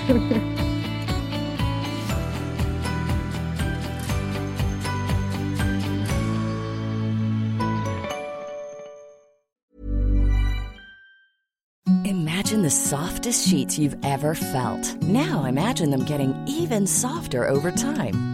Imagine the softest sheets you've ever felt. Now imagine them getting even softer over time.